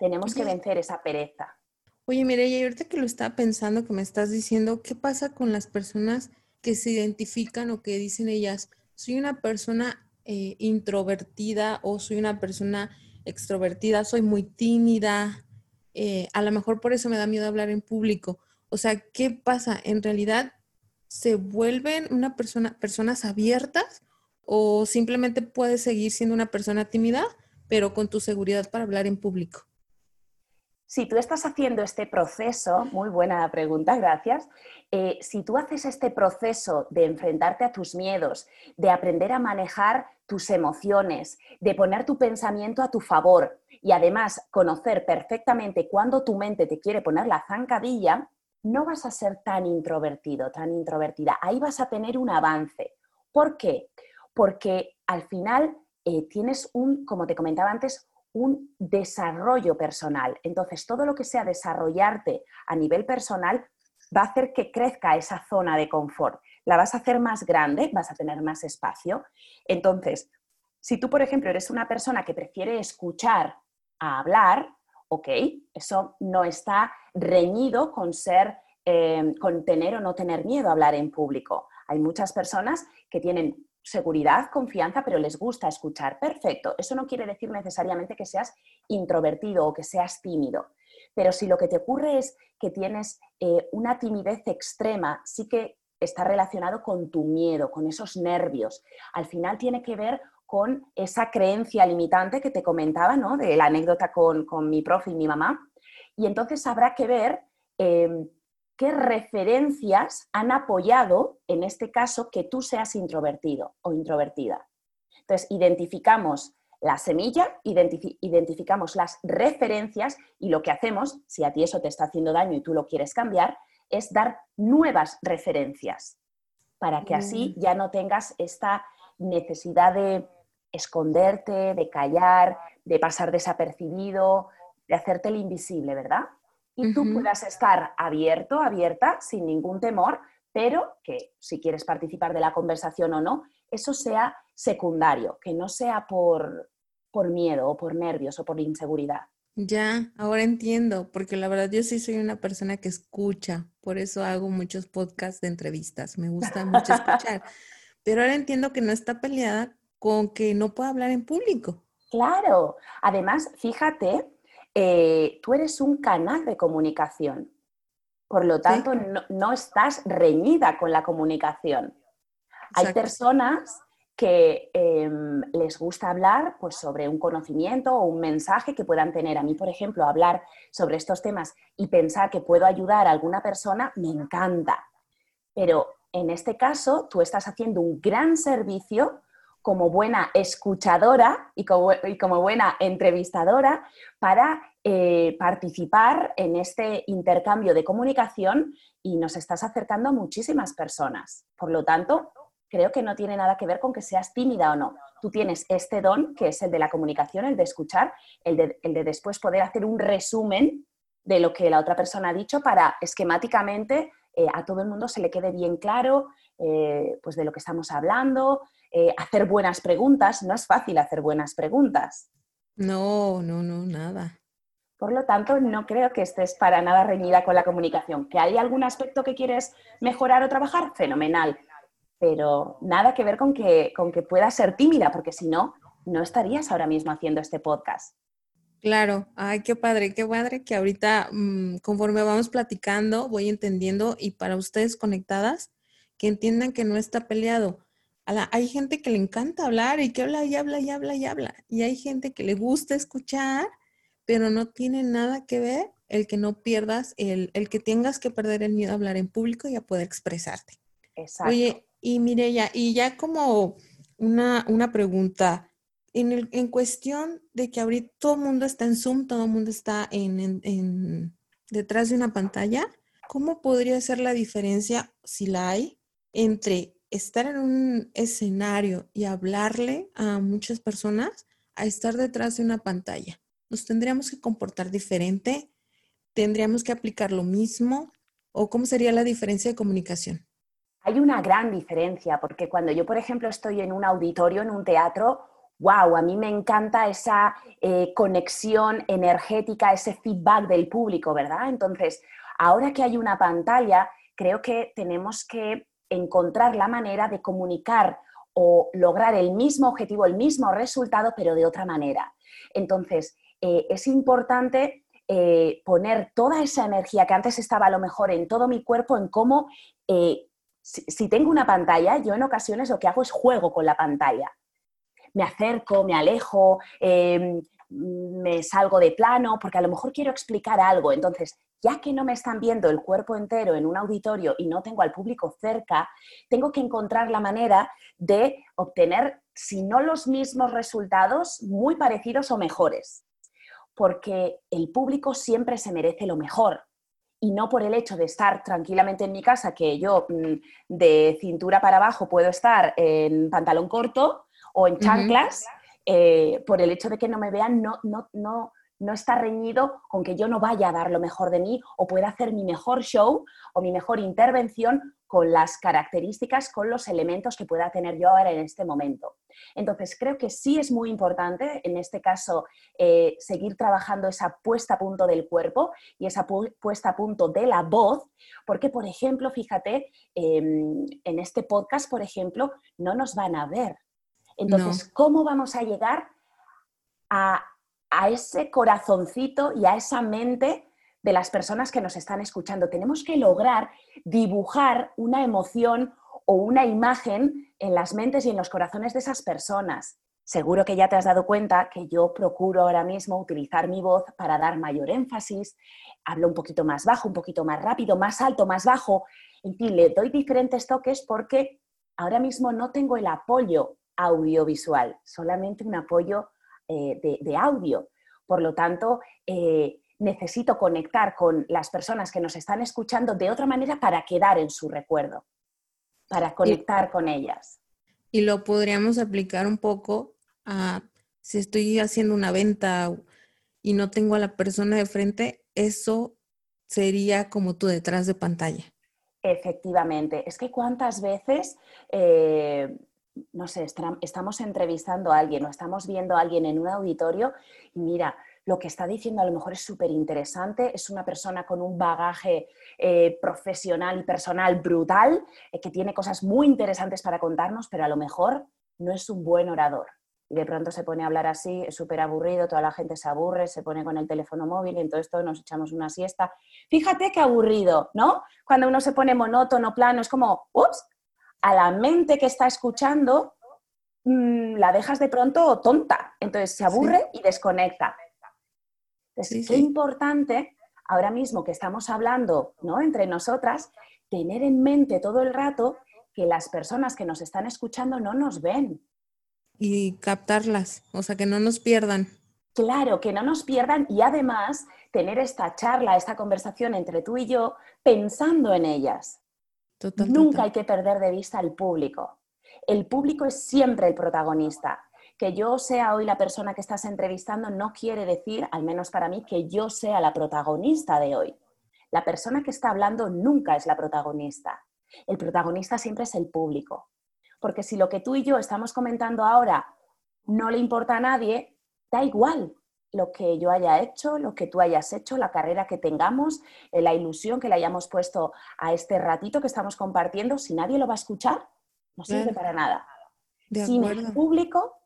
Tenemos que vencer esa pereza. Oye, mire, y ahorita que lo estaba pensando, que me estás diciendo, ¿qué pasa con las personas que se identifican o que dicen ellas, soy una persona eh, introvertida o soy una persona extrovertida, soy muy tímida, eh, a lo mejor por eso me da miedo hablar en público. O sea, ¿qué pasa? ¿En realidad se vuelven una persona, personas abiertas o simplemente puedes seguir siendo una persona tímida, pero con tu seguridad para hablar en público? Si tú estás haciendo este proceso, muy buena pregunta, gracias. Eh, si tú haces este proceso de enfrentarte a tus miedos, de aprender a manejar tus emociones, de poner tu pensamiento a tu favor y además conocer perfectamente cuándo tu mente te quiere poner la zancadilla, no vas a ser tan introvertido, tan introvertida. Ahí vas a tener un avance. ¿Por qué? Porque al final eh, tienes un, como te comentaba antes, un desarrollo personal. Entonces, todo lo que sea desarrollarte a nivel personal va a hacer que crezca esa zona de confort. La vas a hacer más grande, vas a tener más espacio. Entonces, si tú, por ejemplo, eres una persona que prefiere escuchar a hablar, ok, eso no está reñido con ser, eh, con tener o no tener miedo a hablar en público. Hay muchas personas que tienen seguridad, confianza, pero les gusta escuchar. Perfecto. Eso no quiere decir necesariamente que seas introvertido o que seas tímido. Pero si lo que te ocurre es que tienes eh, una timidez extrema, sí que está relacionado con tu miedo, con esos nervios. Al final tiene que ver con esa creencia limitante que te comentaba, ¿no? De la anécdota con, mi profe y mi mamá. Y entonces habrá que ver em, qué referencias han apoyado, en este caso, que tú seas introvertido o introvertida. Entonces, identificamos la semilla, identificamos las referencias y lo que hacemos, si a ti eso te está haciendo daño y tú lo quieres cambiar, es dar nuevas referencias para que así mm. ya no tengas esta necesidad de esconderte, de callar, de pasar desapercibido, de hacerte el invisible, ¿verdad? Y tú puedas estar abierto, abierta, sin ningún temor, pero que si quieres participar de la conversación o no, eso sea secundario, que no sea por, por miedo o por nervios o por inseguridad. Ya, ahora entiendo, porque la verdad yo sí soy una persona que escucha, por eso hago muchos podcasts de entrevistas, me gusta mucho escuchar, <laughs> pero ahora entiendo que no está peleada con que no pueda hablar en público. Claro, además, fíjate eh, tú eres un canal de comunicación. Por lo tanto, no, estás reñida con la comunicación. Hay personas que em, les gusta hablar pues, sobre un conocimiento o un mensaje que puedan tener. A mí, por ejemplo, hablar sobre estos temas y pensar que puedo ayudar a alguna persona me encanta. Pero en este caso, tú estás haciendo un gran servicio como buena escuchadora y como, buena entrevistadora para eh, participar en este intercambio de comunicación y nos estás acercando a muchísimas personas. Por lo tanto, creo que no tiene nada que ver con que seas tímida o no. Tú tienes este don, que es el de la comunicación, el de escuchar, el de, después poder hacer un resumen de lo que la otra persona ha dicho para esquemáticamente eh, a todo el mundo se le quede bien claro eh, pues de lo que estamos hablando, eh, hacer buenas preguntas. No es fácil hacer buenas preguntas. No, no, no, nada. Por lo tanto, no creo que estés para nada reñida con la comunicación. ¿Que hay algún aspecto que quieres mejorar o trabajar? Fenomenal. Pero nada que ver con que, con que puedas ser tímida, porque si no, no estarías ahora mismo haciendo este podcast. Claro, ay, qué padre, qué padre que ahorita mm, conforme vamos platicando voy entendiendo y para ustedes conectadas, que entiendan que no está peleado. Hay gente que le encanta hablar y que habla y habla y habla y habla. Y hay gente que le gusta escuchar, pero no tiene nada que ver el que no pierdas, el, el que tengas que perder el miedo a hablar en público y a poder expresarte. Exacto. Oye, y Mireya, y ya como una, una pregunta, en, el, en cuestión de que ahorita todo el mundo está en Zoom, todo el mundo está en, detrás de una pantalla, ¿cómo podría ser la diferencia, si la hay, entre estar en un escenario y hablarle a muchas personas a estar detrás de una pantalla? ¿Nos tendríamos que comportar diferente? ¿Tendríamos que aplicar lo mismo? ¿O cómo sería la diferencia de comunicación? Hay una gran diferencia, porque cuando yo, por ejemplo, estoy en un auditorio, en un teatro, wow, a mí me encanta esa eh, conexión energética, ese feedback del público, ¿verdad? Entonces, ahora que hay una pantalla, creo que tenemos que encontrar la manera de comunicar o lograr el mismo objetivo, el mismo resultado, pero de otra manera. Entonces, eh, es importante eh, poner toda esa energía que antes estaba a lo mejor en todo mi cuerpo, en cómo, si tengo una pantalla, yo en ocasiones lo que hago es juego con la pantalla me acerco, me alejo, me salgo de plano, porque a lo mejor quiero explicar algo. Entonces, ya que no me están viendo el cuerpo entero en un auditorio y no tengo al público cerca, tengo que encontrar la manera de obtener, si no los mismos resultados, muy parecidos o mejores. Porque el público siempre se merece lo mejor y no por el hecho de estar tranquilamente en mi casa, que yo mm, de cintura para abajo puedo estar en pantalón corto, o en chanclas, eh, por el hecho de que no me vean, no, no, no, no está reñido con que yo no vaya a dar lo mejor de mí o pueda hacer mi mejor show o mi mejor intervención con las características, con los elementos que pueda tener yo ahora en este momento. Entonces, creo que sí es muy importante, en este caso, eh, seguir trabajando esa puesta a punto del cuerpo y esa puesta a punto de la voz, porque, por ejemplo, fíjate, em, en este podcast, por ejemplo, no nos van a ver, entonces, ¿cómo vamos a llegar a, ese corazoncito y a esa mente de las personas que nos están escuchando? Tenemos que lograr dibujar una emoción o una imagen en las mentes y en los corazones de esas personas. Seguro que ya te has dado cuenta que yo procuro ahora mismo utilizar mi voz para dar mayor énfasis, hablo un poquito más bajo, un poquito más rápido, más alto, más bajo, en fin, le doy diferentes toques porque ahora mismo no tengo el apoyo audiovisual, solamente un apoyo eh, de, audio. Por lo tanto, eh, necesito conectar con las personas que nos están escuchando de otra manera para quedar en su recuerdo, para conectar con ellas. Y lo podríamos aplicar un poco a si estoy haciendo una venta y no tengo a la persona de frente, eso sería como tú detrás de pantalla. Efectivamente, es que cuántas veces eh, no sé, estamos entrevistando a alguien o estamos viendo a alguien en un auditorio y mira, lo que está diciendo a lo mejor es súper interesante, es una persona con un bagaje eh, profesional y personal brutal, eh, que tiene cosas muy interesantes para contarnos, pero a lo mejor no es un buen orador. Y de pronto se pone a hablar así, es súper aburrido, toda la gente se aburre, se pone con el teléfono móvil y en todo esto nos echamos una siesta. Fíjate qué aburrido, ¿no? Cuando uno se pone monótono, plano, es como, ups, a la mente que está escuchando mm, la dejas de pronto tonta, entonces se aburre y desconecta. Entonces, qué importante ahora mismo que estamos hablando ¿no? entre nosotras, tener en mente todo el rato que las personas que nos están escuchando no nos ven. Y captarlas, o sea, que no nos pierdan. Claro, que no nos pierdan y además tener esta charla, esta conversación entre tú y yo pensando en ellas. Nunca hay que perder de vista al público. El público es siempre el protagonista. Que yo sea hoy la persona que estás entrevistando no quiere decir, al menos para mí, que yo sea la protagonista de hoy. La persona que está hablando nunca es la protagonista. El protagonista siempre es el público. Porque si lo que tú y yo estamos comentando ahora no le importa a nadie, da igual. Lo que yo haya hecho, lo que tú hayas hecho, la carrera que tengamos, eh, la ilusión que le hayamos puesto a este ratito que estamos compartiendo, si nadie lo va a escuchar, no sirve para nada. Sin el público,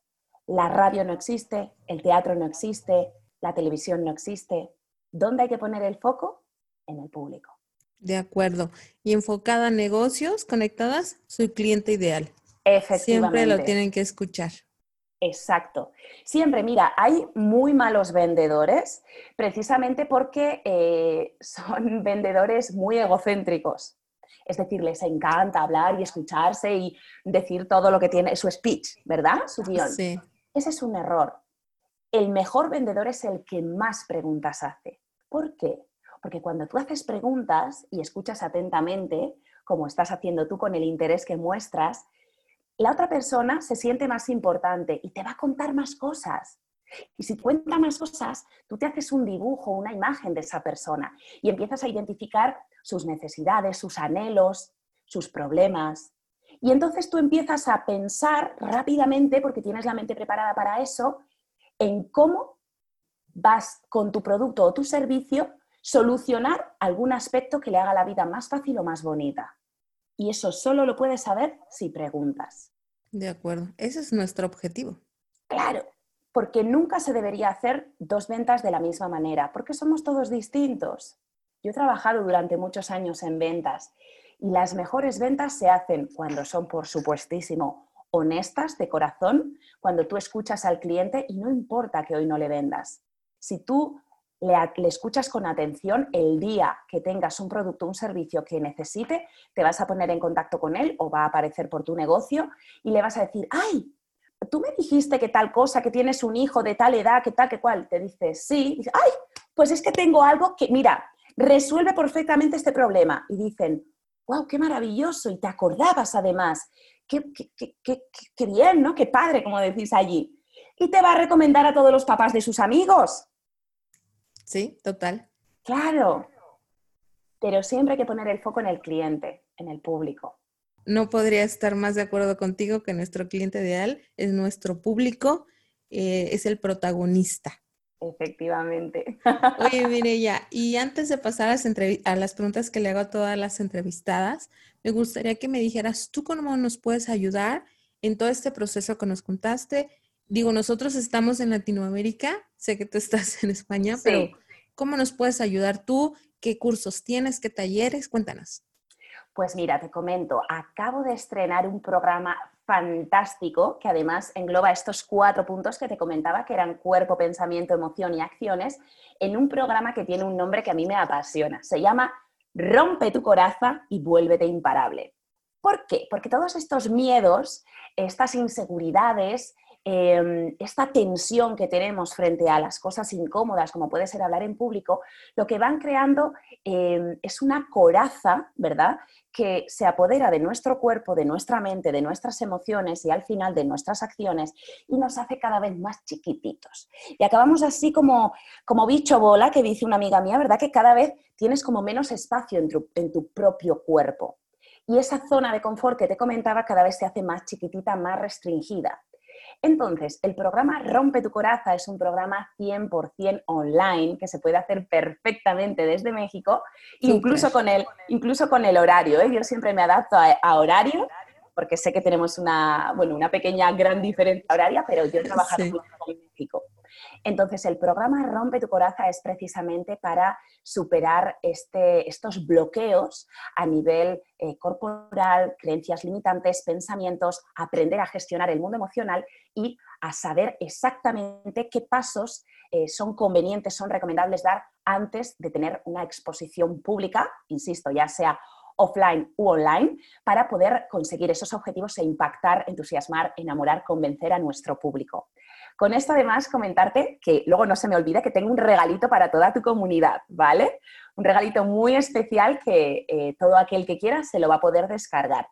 la radio no existe, el teatro no existe, la televisión no existe. ¿Dónde hay que poner el foco? En el público. De acuerdo. Y enfocada a negocios conectadas, su cliente ideal. Efectivamente. Siempre lo tienen que escuchar. Exacto. Siempre, mira, hay muy malos vendedores precisamente porque eh, son <laughs> vendedores muy egocéntricos. Es decir, les encanta hablar y escucharse y decir todo lo que tiene su speech, ¿verdad? Su guion. Sí. Ese es un error. El mejor vendedor es el que más preguntas hace. ¿Por qué? Porque cuando tú haces preguntas y escuchas atentamente, como estás haciendo tú con el interés que muestras, la otra persona se siente más importante y te va a contar más cosas. Y si cuenta más cosas, tú te haces un dibujo, una imagen de esa persona y empiezas a identificar sus necesidades, sus anhelos, sus problemas. Y entonces tú empiezas a pensar rápidamente, porque tienes la mente preparada para eso, en cómo vas con tu producto o tu servicio solucionar algún aspecto que le haga la vida más fácil o más bonita. Y eso solo lo puedes saber si preguntas. De acuerdo, ese es nuestro objetivo. Claro, porque nunca se debería hacer dos ventas de la misma manera, porque somos todos distintos. Yo he trabajado durante muchos años en ventas y las mejores ventas se hacen cuando son, por supuestísimo, honestas de corazón, cuando tú escuchas al cliente y no importa que hoy no le vendas. Si tú le, escuchas con atención, el día que tengas un producto, un servicio que necesite, te vas a poner en contacto con él o va a aparecer por tu negocio y le vas a decir, ay, tú me dijiste que tal cosa, que tienes un hijo de tal edad, que tal, que cual. Te dice, sí, ay, pues es que tengo algo que, mira, resuelve perfectamente este problema. Y dicen, wow, qué maravilloso, y te acordabas además, qué, qué, qué, qué bien, ¿no? Qué padre, como decís allí. Y te va a recomendar a todos los papás de sus amigos Sí, total. Claro, pero siempre hay que poner el foco en el cliente, en el público. No podría estar más de acuerdo contigo que nuestro cliente ideal es nuestro público, eh, es el protagonista. Efectivamente. Oye, <laughs> Mireya, y antes de pasar a las, a las preguntas que le hago a todas las entrevistadas, me gustaría que me dijeras tú cómo nos puedes ayudar en todo este proceso que nos contaste digo, nosotros estamos en Latinoamérica, sé que tú estás en España, pero ¿cómo nos puedes ayudar tú? ¿Qué cursos tienes? ¿Qué talleres? Cuéntanos. Pues mira, te comento, acabo de estrenar un programa fantástico que además engloba estos cuatro puntos que te comentaba, que eran cuerpo, pensamiento, emoción y acciones, en un programa que tiene un nombre que a mí me apasiona. Se llama Rompe tu coraza y vuélvete imparable. ¿Por qué? Porque todos estos miedos, estas inseguridades, Em, esta tensión que tenemos frente a las cosas incómodas, como puede ser hablar en público, lo que van creando em, es una coraza, ¿verdad? Que se apodera de nuestro cuerpo, de nuestra mente, de nuestras emociones y al final de nuestras acciones y nos hace cada vez más chiquititos. Y acabamos así como, como bicho bola, que dice una amiga mía, ¿verdad? Que cada vez tienes como menos espacio en tu, en tu propio cuerpo. Y esa zona de confort que te comentaba cada vez se hace más chiquitita, más restringida. Entonces, el programa Rompe tu Coraza es un programa 100% online que se puede hacer perfectamente desde México, incluso con, el, incluso con el horario. ¿eh? Yo siempre me adapto a, horario porque sé que tenemos una, bueno, una pequeña gran diferencia horaria, pero yo he <laughs> trabajado en México. Entonces, el programa Rompe tu Coraza es precisamente para superar este, estos bloqueos a nivel eh, corporal, creencias limitantes, pensamientos, aprender a gestionar el mundo emocional y a saber exactamente qué pasos eh, son convenientes, son recomendables dar antes de tener una exposición pública, insisto, ya sea offline u online, para poder conseguir esos objetivos e impactar, entusiasmar, enamorar, convencer a nuestro público. Con esto además comentarte que luego no se me olvide que tengo un regalito para toda tu comunidad, ¿vale? Un regalito muy especial que eh, todo aquel que quiera se lo va a poder descargar.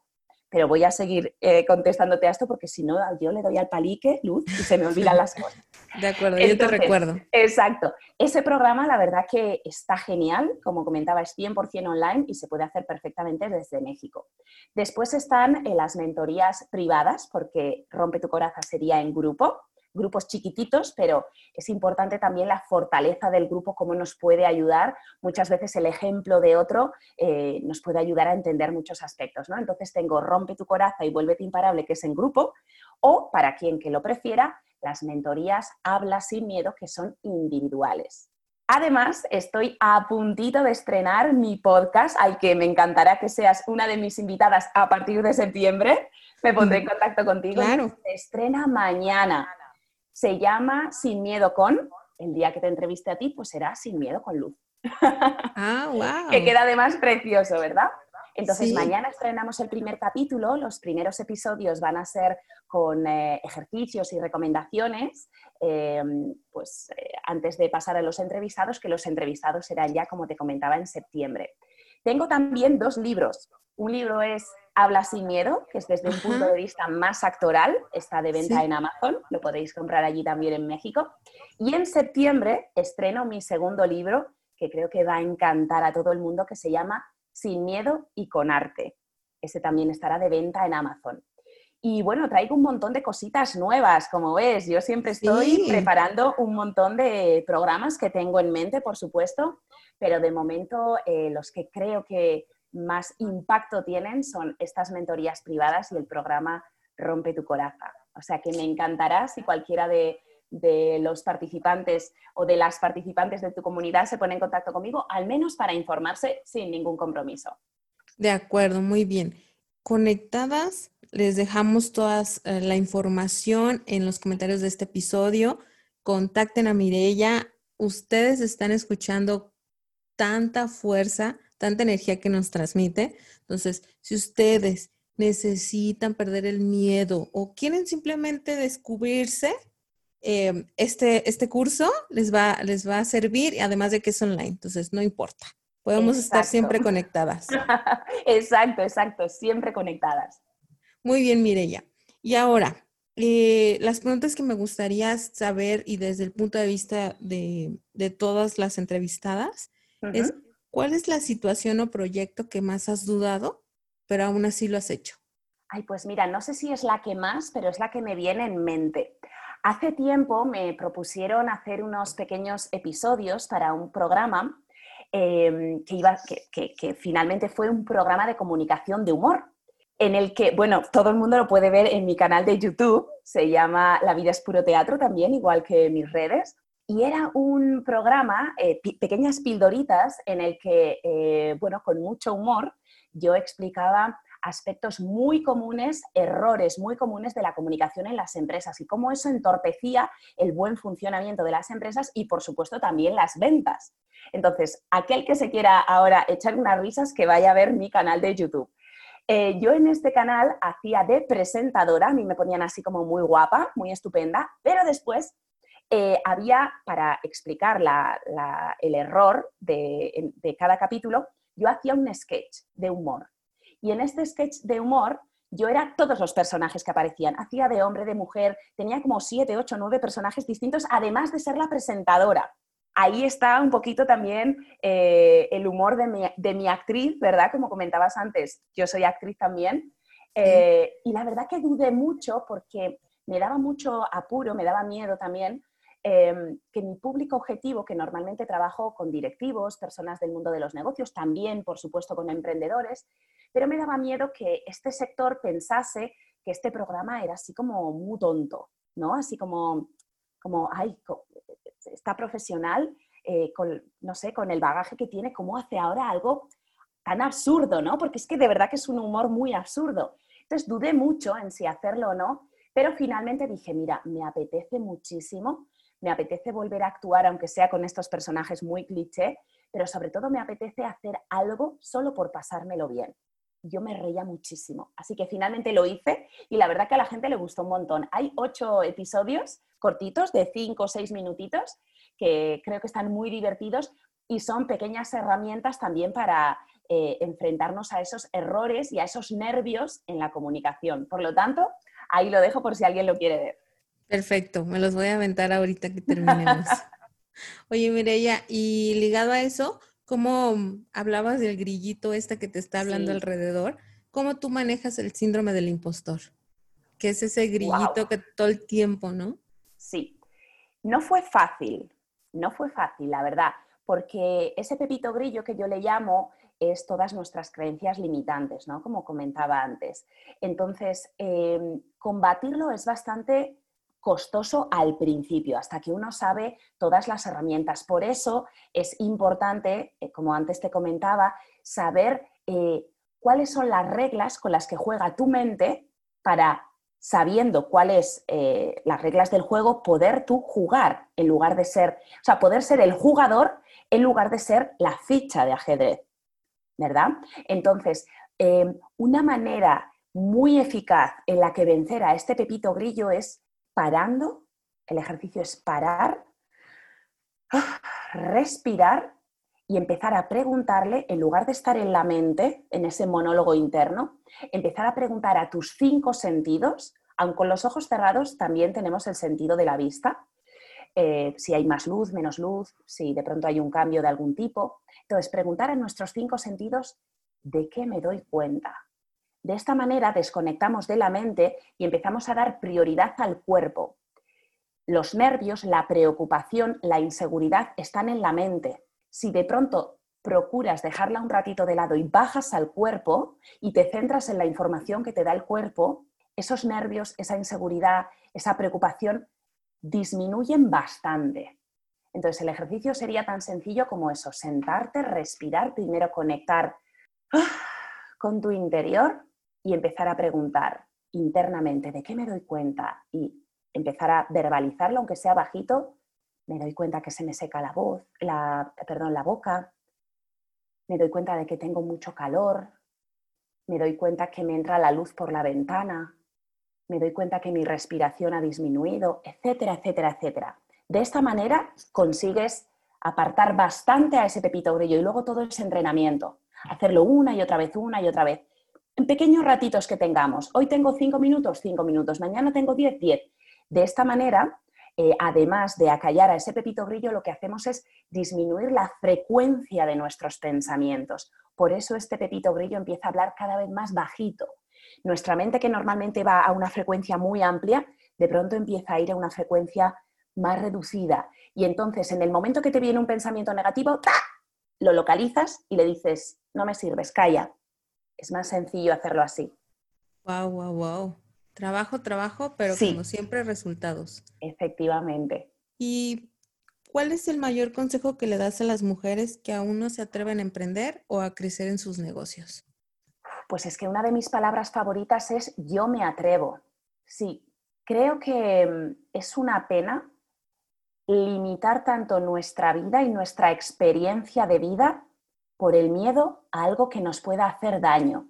Pero voy a seguir eh, contestándote a esto porque si no yo le doy al palique, Luz, y se me olvidan las cosas. <laughs> De acuerdo, yo te recuerdo. Exacto. Ese programa, la verdad que está genial. Como comentaba, es 100% online y se puede hacer perfectamente desde México. Después están eh, las mentorías privadas, porque Rompe tu Coraza sería en grupo grupos chiquititos, pero es importante también la fortaleza del grupo, cómo nos puede ayudar. Muchas veces el ejemplo de otro eh, nos puede ayudar a entender muchos aspectos. ¿no? Entonces tengo Rompe tu coraza y Vuélvete imparable, que es en grupo, o para quien que lo prefiera, las mentorías Habla sin miedo, que son individuales. Además, estoy a puntito de estrenar mi podcast, al que me encantará que seas una de mis invitadas a partir de septiembre. Me pondré en contacto contigo. Claro. Se estrena mañana. Se llama Sin Miedo con. El día que te entreviste a ti, pues será Sin Miedo con Luz. <laughs> Ah, wow. <laughs> que queda además precioso, ¿verdad? Entonces, mañana estrenamos el primer capítulo. Los primeros episodios van a ser con eh, ejercicios y recomendaciones, eh, pues eh, antes de pasar a los entrevistados, que los entrevistados serán ya, como te comentaba, en septiembre. Tengo también dos libros. Un libro es Habla sin miedo, que es desde un punto de vista más actoral, está de venta en Amazon, lo podéis comprar allí también en México. Y en septiembre estreno mi segundo libro, que creo que va a encantar a todo el mundo, que se llama Sin miedo y con arte. Ese también estará de venta en Amazon. Y bueno, traigo un montón de cositas nuevas, como ves. Yo siempre estoy preparando un montón de programas que tengo en mente, por supuesto, pero de momento eh, los que creo que más impacto tienen son estas mentorías privadas y el programa Rompe tu coraza. O sea que me encantará si cualquiera de, de los participantes o de las participantes de tu comunidad se pone en contacto conmigo, al menos para informarse sin ningún compromiso. De acuerdo, muy bien. Conectadas les dejamos toda eh, la información en los comentarios de este episodio. Contacten a Mirella. Ustedes están escuchando tanta fuerza, tanta energía que nos transmite. Entonces, si ustedes necesitan perder el miedo o quieren simplemente descubrirse, em, este, este curso les va, les va a servir, además de que es online, entonces no importa. Podemos estar siempre conectadas. <laughs> exacto, exacto, siempre conectadas. Muy bien, Mirella. Y ahora, eh, las preguntas que me gustaría saber y desde el punto de vista de, todas las entrevistadas es, ¿cuál es la situación o proyecto que más has dudado, pero aún así lo has hecho? Ay, pues mira, no sé si es la que más, pero es la que me viene en mente. Hace tiempo me propusieron hacer unos pequeños episodios para un programa em, que, iba, que finalmente fue un programa de comunicación de humor en el que, bueno, todo el mundo lo puede ver en mi canal de YouTube, se llama La vida es puro teatro también, igual que mis redes, y era un programa, eh, pequeñas pildoritas, en el que, eh, bueno, con mucho humor, yo explicaba aspectos muy comunes, errores muy comunes de la comunicación en las empresas y cómo eso entorpecía el buen funcionamiento de las empresas y, por supuesto, también las ventas. Entonces, aquel que se quiera ahora echar unas risas, que vaya a ver mi canal de YouTube. Eh, yo en este canal hacía de presentadora, a mí me ponían así como muy guapa, muy estupenda, pero después eh, había, para explicar el error de, cada capítulo, yo hacía un sketch de humor. Y en este sketch de humor yo era todos los personajes que aparecían. Hacía de hombre, de mujer, tenía como siete, ocho, nueve personajes distintos, además de ser la presentadora ahí está un poquito también eh, el humor de mi, actriz, ¿verdad? Como comentabas antes, yo soy actriz también. Eh, y la verdad que dudé mucho porque me daba mucho apuro, me daba miedo también em, que mi público objetivo, que normalmente trabajo con directivos, personas del mundo de los negocios, también, por supuesto, con emprendedores, pero me daba miedo que este sector pensase que este programa era así como muy tonto, ¿no? Así como, como ay, esta profesional, eh, no sé, con el bagaje que tiene, cómo hace ahora algo tan absurdo, ¿no? Porque es que de verdad que es un humor muy absurdo. Entonces dudé mucho en si hacerlo o no, pero finalmente dije, mira, me apetece muchísimo, me apetece volver a actuar, aunque sea con estos personajes muy cliché, pero sobre todo me apetece hacer algo solo por pasármelo bien. Yo me reía muchísimo, así que finalmente lo hice y la verdad que a la gente le gustó un montón. Hay ocho episodios cortitos de cinco o seis minutitos que creo que están muy divertidos y son pequeñas herramientas también para eh, enfrentarnos a esos errores y a esos nervios en la comunicación. Por lo tanto, ahí lo dejo por si alguien lo quiere ver. Perfecto, me los voy a aventar ahorita que terminemos. <laughs> Oye, Mireya, y ligado a eso, ¿cómo hablabas del grillito este que te está hablando alrededor? ¿Cómo tú manejas el síndrome del impostor? Que es ese grillito que todo el tiempo, ¿no? Sí, no fue fácil, no fue fácil, la verdad, porque ese pepito grillo que yo le llamo es todas nuestras creencias limitantes, ¿no? Como comentaba antes. Entonces, em, combatirlo es bastante costoso al principio, hasta que uno sabe todas las herramientas. Por eso es importante, eh, como antes te comentaba, saber eh, cuáles son las reglas con las que juega tu mente para, sabiendo cuáles eh, las reglas del juego, poder tú jugar en lugar de ser, o sea, poder ser el jugador en lugar de ser la ficha de ajedrez, ¿verdad? Entonces, una manera muy eficaz en la que vencer a este pepito grillo es parando, el ejercicio es parar, respirar y empezar a preguntarle, en lugar de estar en la mente, en ese monólogo interno, empezar a preguntar a tus cinco sentidos, aun con los ojos cerrados también tenemos el sentido de la vista, eh, si hay más luz, menos luz, si de pronto hay un cambio de algún tipo. Entonces, preguntar en nuestros cinco sentidos, ¿de qué me doy cuenta? De esta manera desconectamos de la mente y empezamos a dar prioridad al cuerpo. Los nervios, la preocupación, la inseguridad están en la mente. Si de pronto procuras dejarla un ratito de lado y bajas al cuerpo y te centras en la información que te da el cuerpo, esos nervios, esa inseguridad, esa preocupación disminuyen bastante. Entonces el ejercicio sería tan sencillo como eso, sentarte, respirar, primero conectar ¡ah! con tu interior y empezar a preguntar internamente de qué me doy cuenta y empezar a verbalizarlo, aunque sea bajito, me doy cuenta que se me seca la voz, la, perdón, la boca, me doy cuenta de que tengo mucho calor, me doy cuenta que me entra la luz por la ventana, me doy cuenta que mi respiración ha disminuido, etcétera, etcétera, etcétera. De esta manera consigues apartar bastante a ese pepito grillo y luego todo ese entrenamiento, hacerlo una y otra vez, una y otra vez en pequeños ratitos que tengamos. Hoy tengo cinco minutos, cinco minutos, mañana tengo diez, diez. De esta manera, eh, además de acallar a ese pepito grillo, lo que hacemos es disminuir la frecuencia de nuestros pensamientos. Por eso este pepito grillo empieza a hablar cada vez más bajito. Nuestra mente, que normalmente va a una frecuencia muy amplia, de pronto empieza a ir a una frecuencia más reducida. Y entonces, en el momento que te viene un pensamiento negativo, lo localizas y le dices, no me sirves, calla, es más sencillo hacerlo así. Wow, wow, wow. Trabajo, trabajo, pero como siempre resultados. Efectivamente. ¿Y cuál es el mayor consejo que le das a las mujeres que aún no se atreven a emprender o a crecer en sus negocios? Pues es que una de mis palabras favoritas es yo me atrevo. Sí, creo que mm, es una pena limitar tanto nuestra vida y nuestra experiencia de vida por el miedo a algo que nos pueda hacer daño.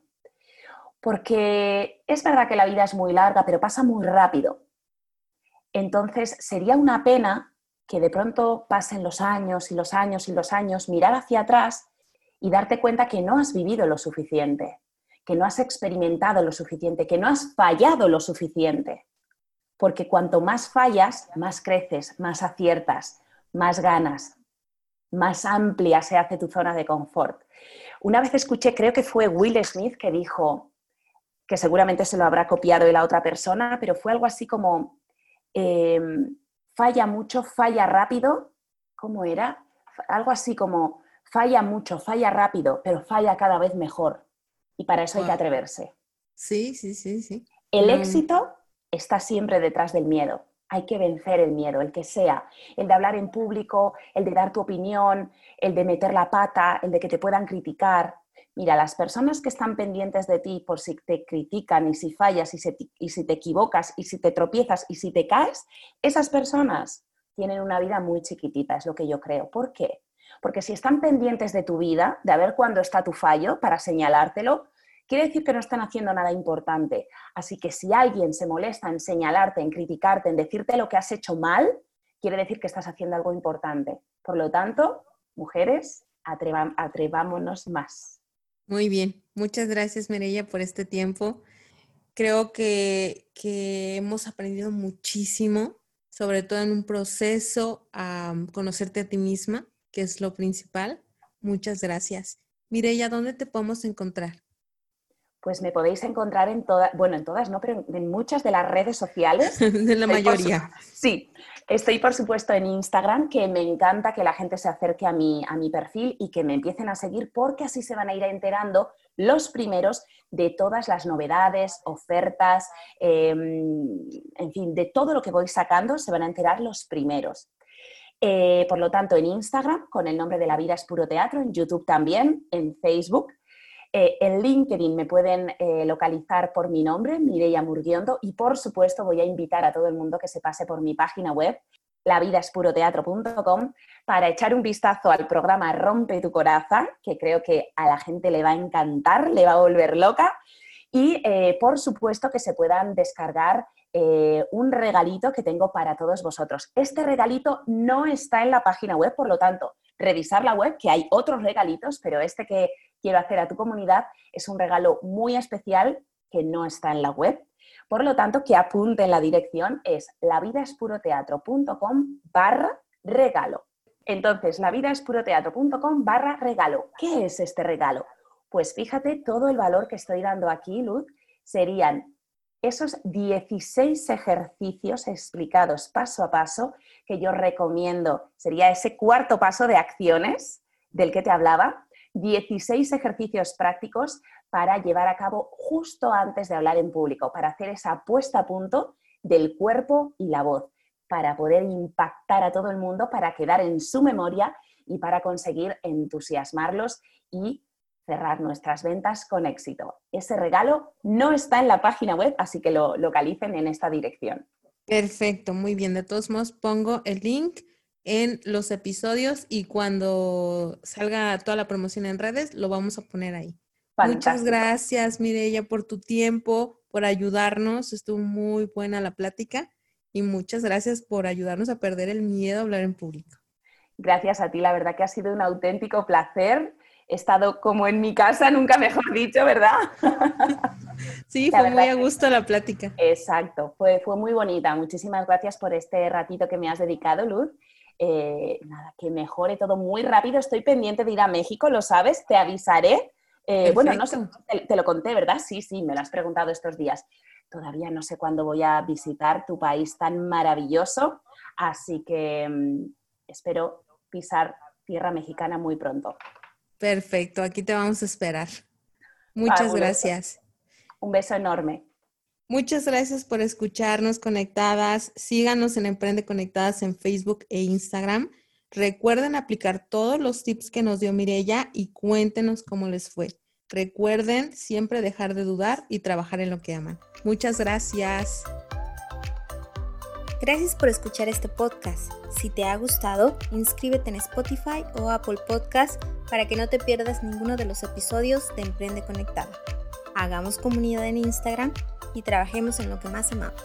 Porque es verdad que la vida es muy larga, pero pasa muy rápido. Entonces sería una pena que de pronto pasen los años y los años y los años, mirar hacia atrás y darte cuenta que no has vivido lo suficiente, que no has experimentado lo suficiente, que no has fallado lo suficiente. Porque cuanto más fallas, más creces, más aciertas, más ganas, más amplia se hace tu zona de confort. Una vez escuché, creo que fue Will Smith que dijo, que seguramente se lo habrá copiado de la otra persona, pero fue algo así como, em, falla mucho, falla rápido, ¿cómo era? Algo así como, falla mucho, falla rápido, pero falla cada vez mejor. Y para eso hay que atreverse. Sí, sí, sí, sí. El éxito está siempre detrás del miedo hay que vencer el miedo, el que sea, el de hablar en público, el de dar tu opinión, el de meter la pata, el de que te puedan criticar. Mira, las personas que están pendientes de ti por si te critican y si fallas y, si te equivocas y si te tropiezas y si te caes, esas personas tienen una vida muy chiquitita, es lo que yo creo. ¿Por qué? Porque si están pendientes de tu vida, de ver cuándo está tu fallo para señalártelo, quiere decir que no están haciendo nada importante. Así que si alguien se molesta en señalarte, en criticarte, en decirte lo que has hecho mal, quiere decir que estás haciendo algo importante. Por lo tanto, mujeres, atrevámonos más. Muy bien, muchas gracias Mireya por este tiempo. Creo que, que hemos aprendido muchísimo, sobre todo en un proceso a conocerte a ti misma, que es lo principal. Muchas gracias. Mireya, ¿dónde te podemos encontrar? Pues me podéis encontrar en todas, bueno, en todas, no, pero en muchas de las redes sociales. <laughs> de la mayoría. sí, estoy por supuesto en Instagram, que me encanta que la gente se acerque a mi, a mi perfil y que me empiecen a seguir porque así se van a ir enterando los primeros de todas las novedades, ofertas, em, en fin, de todo lo que voy sacando, se van a enterar los primeros. Eh, por lo tanto, en Instagram, con el nombre de La Vida es Puro Teatro, en YouTube también, en Facebook, eh, en LinkedIn me pueden eh, localizar por mi nombre, Mireia Murguiondo, y por supuesto voy a invitar a todo el mundo que se pase por mi página web, lavidaspuroteatro.com, para echar un vistazo al programa Rompe tu coraza, que creo que a la gente le va a encantar, le va a volver loca, y eh, por supuesto que se puedan descargar un regalito que tengo para todos vosotros. Este regalito no está en la página web, por lo tanto, revisar la web, que hay otros regalitos, pero este que quiero hacer a tu comunidad es un regalo muy especial que no está en la web. Por lo tanto, que apunte en la dirección es lavidaspuroteatro.com barra regalo. Entonces, lavidaspuroteatro.com barra regalo. ¿Qué es este regalo? Pues fíjate, todo el valor que estoy dando aquí, Luz, serían esos 16 ejercicios explicados paso a paso que yo recomiendo. Sería ese cuarto paso de acciones del que te hablaba, 16 ejercicios prácticos para llevar a cabo justo antes de hablar en público, para hacer esa puesta a punto del cuerpo y la voz, para poder impactar a todo el mundo, para quedar en su memoria y para conseguir entusiasmarlos y cerrar nuestras ventas con éxito. Ese regalo no está en la página web, así que lo localicen en esta dirección. Perfecto, muy bien. De todos modos, pongo el link en los episodios y cuando salga toda la promoción en redes, lo vamos a poner ahí. Muchas gracias, Mireya, por tu tiempo, por ayudarnos. Estuvo muy buena la plática y muchas gracias por ayudarnos a perder el miedo a hablar en público. Gracias a ti, la verdad que ha sido un auténtico placer. He estado como en mi casa, nunca mejor dicho, ¿verdad? <laughs> Sí, fue muy a gusto la plática. Exacto, fue, fue muy bonita. Muchísimas gracias por este ratito que me has dedicado, Luz. Eh, nada, que mejore todo muy rápido. Estoy pendiente de ir a México, lo sabes, te avisaré. Eh, bueno, no sé, te, lo conté, ¿verdad? Sí, sí, me lo has preguntado estos días. Todavía no sé cuándo voy a visitar tu país tan maravilloso, así que mm, espero pisar tierra mexicana muy pronto. Perfecto, aquí te vamos a esperar. Muchas gracias. Un beso enorme. Muchas gracias por escucharnos conectadas. Síganos en Emprende Conectadas en Facebook e Instagram. Recuerden aplicar todos los tips que nos dio Mirella y cuéntenos cómo les fue. Recuerden siempre dejar de dudar y trabajar en lo que aman. Muchas gracias. Gracias por escuchar este podcast. Si te ha gustado, inscríbete en Spotify o Apple Podcast para que no te pierdas ninguno de los episodios de Emprende Conectado. Hagamos comunidad en Instagram y trabajemos en lo que más amamos.